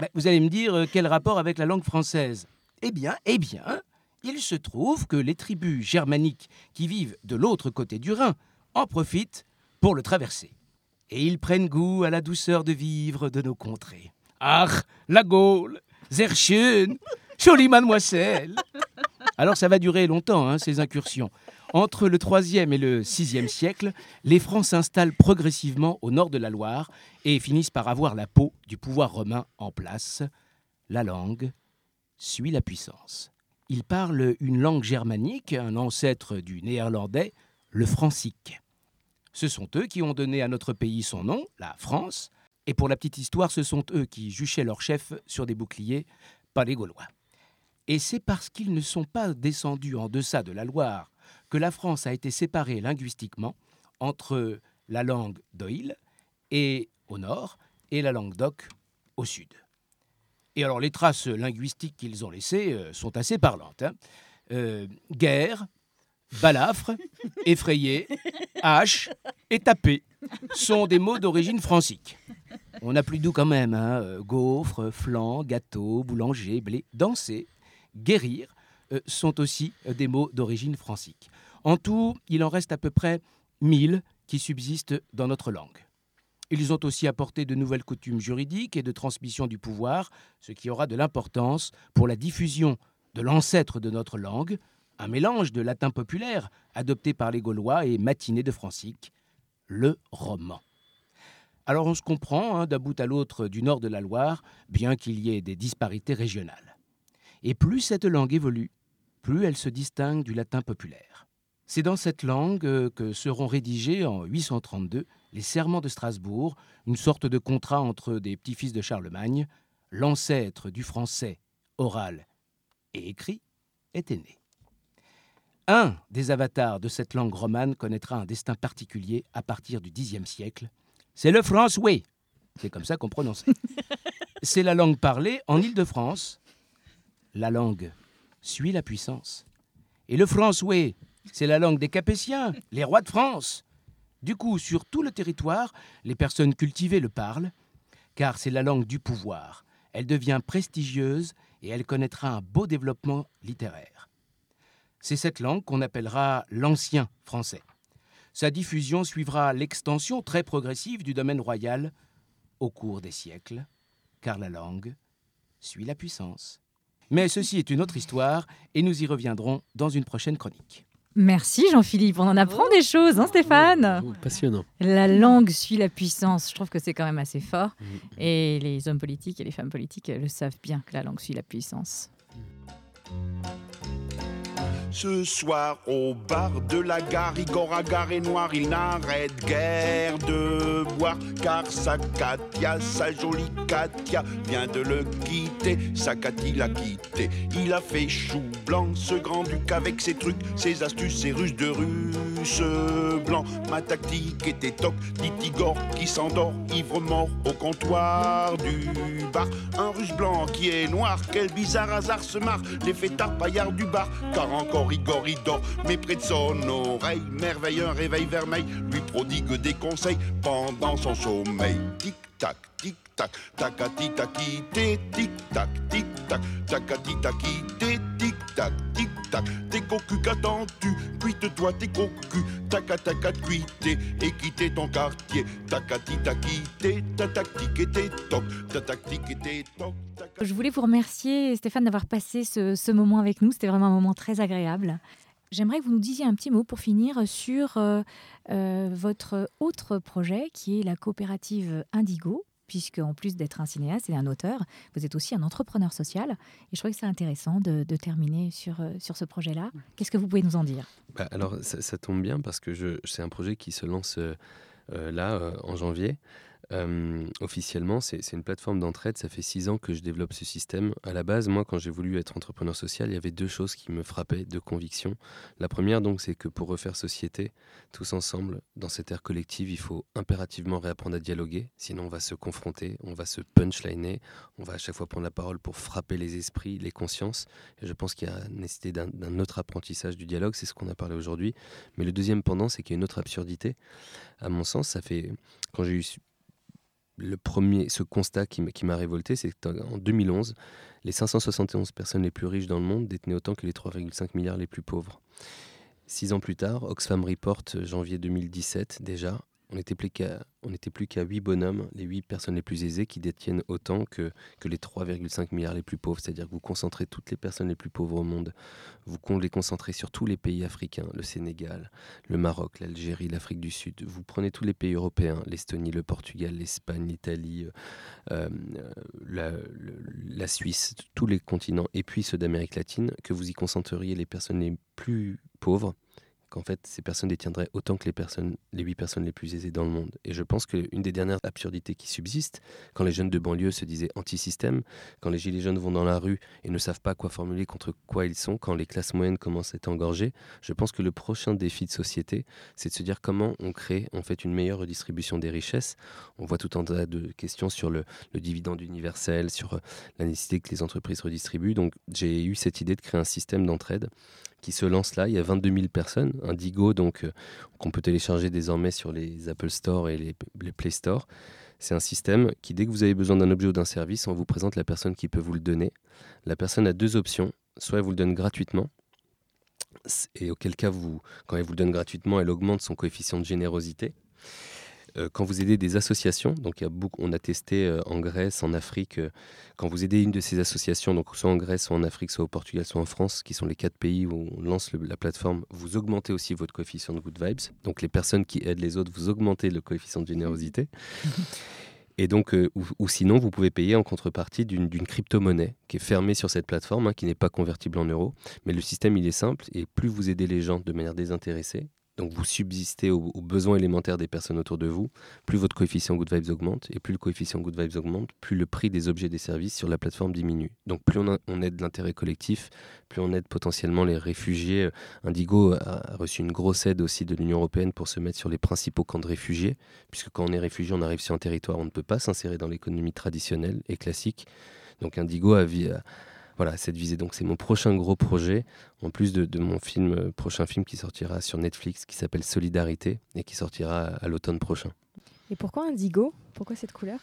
Ben, vous allez me dire euh, quel rapport avec la langue française? Eh bien, eh bien, il se trouve que les tribus germaniques qui vivent de l'autre côté du Rhin en profitent pour le traverser. Et ils prennent goût à la douceur de vivre de nos contrées. Ach, la Gaule, sehr schön, jolie mademoiselle. Alors ça va durer longtemps, hein, ces incursions. Entre le 3e et le 6e siècle, les Francs s'installent progressivement au nord de la Loire et finissent par avoir la peau du pouvoir romain en place. La langue suit la puissance. Ils parlent une langue germanique, un ancêtre du néerlandais, le francique. Ce sont eux qui ont donné à notre pays son nom, la France, et pour la petite histoire, ce sont eux qui juchaient leur chef sur des boucliers, pas les Gaulois. Et c'est parce qu'ils ne sont pas descendus en deçà de la Loire que la France a été séparée linguistiquement entre la langue d'Oïl et au nord et la langue d'Oc au sud. Et alors les traces linguistiques qu'ils ont laissées euh, sont assez parlantes. hein. Euh, guerre, balafre, effrayé, hache et taper sont des mots d'origine francique. On a plus doux quand même, hein, euh, gaufre, flan, gâteau, boulanger, blé, danser, guérir euh, sont aussi euh, des mots d'origine francique. En tout, il en reste à peu près 1000 qui subsistent dans notre langue. Ils ont aussi apporté de nouvelles coutumes juridiques et de transmission du pouvoir, ce qui aura de l'importance pour la diffusion de l'ancêtre de notre langue, un mélange de latin populaire adopté par les Gaulois et matiné de francique, le roman. Alors on se comprend hein, d'un bout à l'autre du nord de la Loire, bien qu'il y ait des disparités régionales. Et plus cette langue évolue, plus elle se distingue du latin populaire. C'est dans cette langue euh, que seront rédigés en 832 les serments de Strasbourg, une sorte de contrat entre des petits-fils de Charlemagne. L'ancêtre du français oral et écrit était né. Un des avatars de cette langue romane connaîtra un destin particulier à partir du Xe siècle. C'est le français. C'est comme ça qu'on prononce. C'est la langue parlée en Île-de-France. La langue suit la puissance. Et le français, c'est la langue des Capétiens, les rois de France. Du coup, sur tout le territoire, les personnes cultivées le parlent, car c'est la langue du pouvoir. Elle devient prestigieuse et elle connaîtra un beau développement littéraire. C'est cette langue qu'on appellera l'ancien français. Sa diffusion suivra l'extension très progressive du domaine royal au cours des siècles, car la langue suit la puissance. Mais ceci est une autre histoire et nous y reviendrons dans une prochaine chronique. Merci Jean-Philippe, on en apprend des choses, hein Stéphane Passionnant. La langue suit la puissance, je trouve que c'est quand même assez fort. Et les hommes politiques et les femmes politiques le savent bien que la langue suit la puissance. Ce soir, au bar de la gare, Igor Agar noir, il n'arrête guère de boire, car sa Katia, sa jolie Katia, vient de le quitter, sa Katia l'a quitté. Il a fait chou blanc, ce grand-duc, avec ses trucs, ses astuces, ses ruses de russe blanc. Ma tactique était toc, dit Igor qui s'endort, ivre mort au comptoir du bar. Un russe blanc qui est noir, quel bizarre hasard se marre, les fêtards paillards du bar, car encore Igor il dort, mais près de son oreille, merveille, un réveil vermeil, lui prodigue des conseils pendant son sommeil. Tic tac, tic tac, tacati taki té, tic T'es qu'attends-tu? Cuite-toi tes et ton quartier. Ta tactique ta tactique. Je voulais vous remercier, Stéphane, d'avoir passé ce, ce moment avec nous. C'était vraiment un moment très agréable. J'aimerais que vous nous disiez un petit mot pour finir sur euh, euh, votre autre projet qui est la coopérative Indigo, puisque en plus d'être un cinéaste et un auteur, vous êtes aussi un entrepreneur social. Et je trouvais que c'est intéressant de, de terminer sur, euh, sur ce projet-là. Qu'est-ce que vous pouvez nous en dire? Bah, alors, ça, ça tombe bien parce que c'est un projet qui se lance euh, euh, là, euh, en janvier. Officiellement, c'est une plateforme d'entraide. Ça fait six ans que je développe ce système. À la base, moi, quand j'ai voulu être entrepreneur social, il y avait deux choses qui me frappaient de conviction. La première, donc, c'est que pour refaire société, tous ensemble, dans cette ère collective, il faut impérativement réapprendre à dialoguer. Sinon, on va se confronter, on va se punchliner, on va à chaque fois prendre la parole pour frapper les esprits, les consciences. Je pense qu'il y a nécessité d'un autre apprentissage du dialogue. C'est ce qu'on a parlé aujourd'hui. Mais le deuxième pendant, c'est qu'il y a une autre absurdité. À mon sens, ça fait quand j'ai eu le premier, ce constat qui m'a- révolté, c'est qu'en 2011, les 571 personnes les plus riches dans le monde détenaient autant que les 3,5 milliards les plus pauvres. Six ans plus tard, Oxfam Report, euh, janvier 2017, déjà, on n'était plus qu'à qu'à 8 bonhommes, les 8 personnes les plus aisées, qui détiennent autant que, les 3,5 milliards les plus pauvres. C'est-à-dire que vous concentrez toutes les personnes les plus pauvres au monde, vous les concentrez sur tous les pays africains, le Sénégal, le Maroc, l'Algérie, l'Afrique du Sud. Vous prenez tous les pays européens, l'Estonie, le Portugal, l'Espagne, l'Italie, euh, euh, la Suisse, tous les continents, et puis ceux d'Amérique latine, que vous y concentreriez les personnes les plus pauvres, qu'en fait ces personnes détiendraient autant que les personnes, huit personnes les plus aisées dans le monde. Et je pense qu'une des dernières absurdités qui subsistent, quand les jeunes de banlieue se disaient anti-système, quand les gilets jaunes vont dans la rue et ne savent pas quoi formuler contre quoi ils sont, quand les classes moyennes commencent à être engorgées, je pense que le prochain défi de société, c'est de se dire comment on crée en fait une meilleure redistribution des richesses. On voit tout un tas de questions sur le, dividende universel, sur la nécessité que les entreprises redistribuent. Donc j'ai eu cette idée de créer un système d'entraide qui se lance là. Il y a 22 000 personnes, Indigo, donc euh, qu'on peut télécharger désormais sur les Apple Store et les, Play Store. C'est un système qui, dès que vous avez besoin d'un objet ou d'un service, on vous présente la personne qui peut vous le donner. La personne a deux options. Soit elle vous le donne gratuitement, et auquel cas, vous, quand elle vous le donne gratuitement, elle augmente son coefficient de générosité. Euh, quand vous aidez des associations, donc y a beaucoup, on a testé euh, en Grèce, en Afrique, euh, quand vous aidez une de ces associations, donc soit en Grèce, soit en Afrique, soit au Portugal, soit en France, qui sont les quatre pays où on lance la plateforme, vous augmentez aussi votre coefficient de good vibes. Donc les personnes qui aident les autres, vous augmentez le coefficient de générosité. Et donc, ou, sinon, vous pouvez payer en contrepartie d'une d'une crypto-monnaie qui est fermée sur cette plateforme, hein, qui n'est pas convertible en euros. Mais le système, il est simple, et plus vous aidez les gens de manière désintéressée, donc vous subsistez aux, besoins élémentaires des personnes autour de vous, plus votre coefficient Good Vibes augmente, et plus le coefficient Good Vibes augmente, plus le prix des objets et des services sur la plateforme diminue. Donc plus on, aide l'intérêt collectif, plus on aide potentiellement les réfugiés. Indigo a reçu une grosse aide aussi de l'Union Européenne pour se mettre sur les principaux camps de réfugiés, puisque quand on est réfugié, on arrive sur un territoire, on ne peut pas s'insérer dans l'économie traditionnelle et classique. Donc Indigo a, a- voilà, cette visée. Donc c'est mon prochain gros projet, en plus de, de mon film, euh, prochain film qui sortira sur Netflix, qui s'appelle Solidarité, et qui sortira à, à l'automne prochain. Et pourquoi indigo? Pourquoi cette couleur?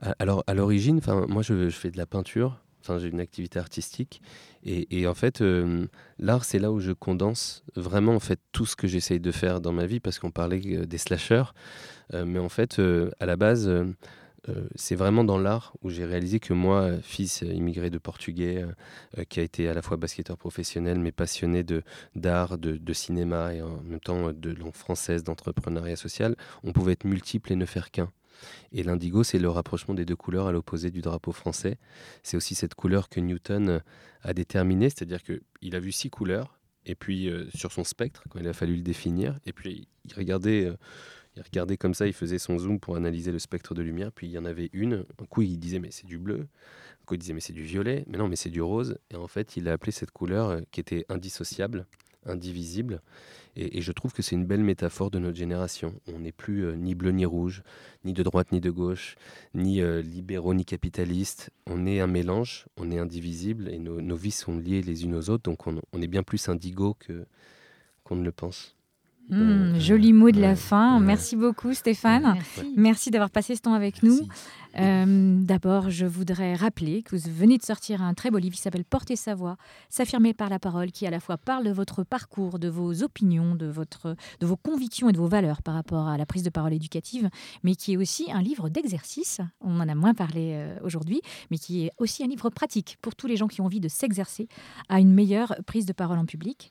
À- Alors, à l'origine, moi, je, je fais de la peinture. Enfin, j'ai une activité artistique. Et, et en fait, euh, l'art, c'est là où je condense vraiment en fait tout ce que j'essaye de faire dans ma vie, parce qu'on parlait euh, des slashers. Euh, mais en fait, euh, à la base, euh, c'est vraiment dans l'art où j'ai réalisé que moi, euh, fils euh, immigré de portugais, qui a été à la fois basketteur professionnel, mais passionné d'art, de, cinéma et en même temps de langue française, d'entrepreneuriat social, on pouvait être multiple et ne faire qu'un. Et l'indigo, c'est le rapprochement des deux couleurs à l'opposé du drapeau français. C'est aussi cette couleur que Newton a déterminée, c'est-à-dire qu'il a vu six couleurs et puis sur son spectre, quand il a fallu le définir, et puis il regardait, il regardait comme ça, il faisait son zoom pour analyser le spectre de lumière, puis il y en avait une, un coup il disait mais c'est du bleu, un coup il disait mais c'est du violet, mais non mais c'est du rose, et en fait il a appelé cette couleur euh, qui était indissociable, indivisible, et, je trouve que c'est une belle métaphore de notre génération. On n'est plus euh, ni bleu ni rouge, ni de droite ni de gauche, ni euh, libéraux ni capitalistes. On est un mélange, on est indivisible et nos, nos vies sont liées les unes aux autres, donc on, on est bien plus indigo que qu'on ne le pense. Hmm, joli mot de la fin. Merci beaucoup Stéphane. Merci. d'avoir passé ce temps avec nous. Euh, D'abord, je voudrais rappeler que vous venez de sortir un très beau livre qui s'appelle Porter sa voix, s'affirmer par la parole, qui à la fois parle de votre parcours, de vos opinions, de, votre, de vos convictions et de vos valeurs par rapport à la prise de parole éducative, mais qui est aussi un livre d'exercice. On en a moins parlé euh, aujourd'hui, mais qui est aussi un livre pratique pour tous les gens qui ont envie de s'exercer à une meilleure prise de parole en public.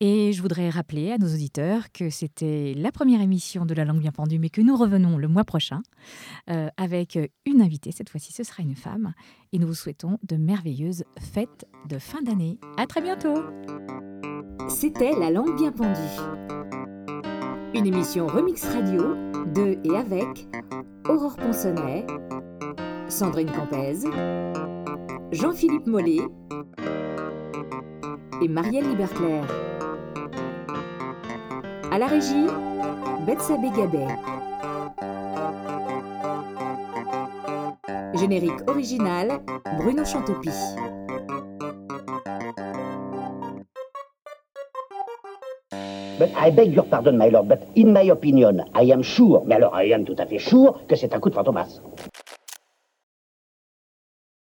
Et je voudrais rappeler à nos auditeurs que c'était la première émission de La langue bien pendue, mais que nous revenons le mois prochain euh, avec une invitée. Cette fois-ci, ce sera une femme. Et nous vous souhaitons de merveilleuses fêtes de fin d'année. À très bientôt. C'était La langue bien pendue. Une émission Remix Radio de et avec Aurore Ponsonnet, Sandrine Campez, Jean-Philippe Mollet et Marielle Liberclair. À la régie, Betsabé Gabet. Générique original, Bruno Chantopie. But I beg your pardon, my lord, but in my opinion, I am sure, mais alors I am tout à fait sure, que c'est un coup de fantomas.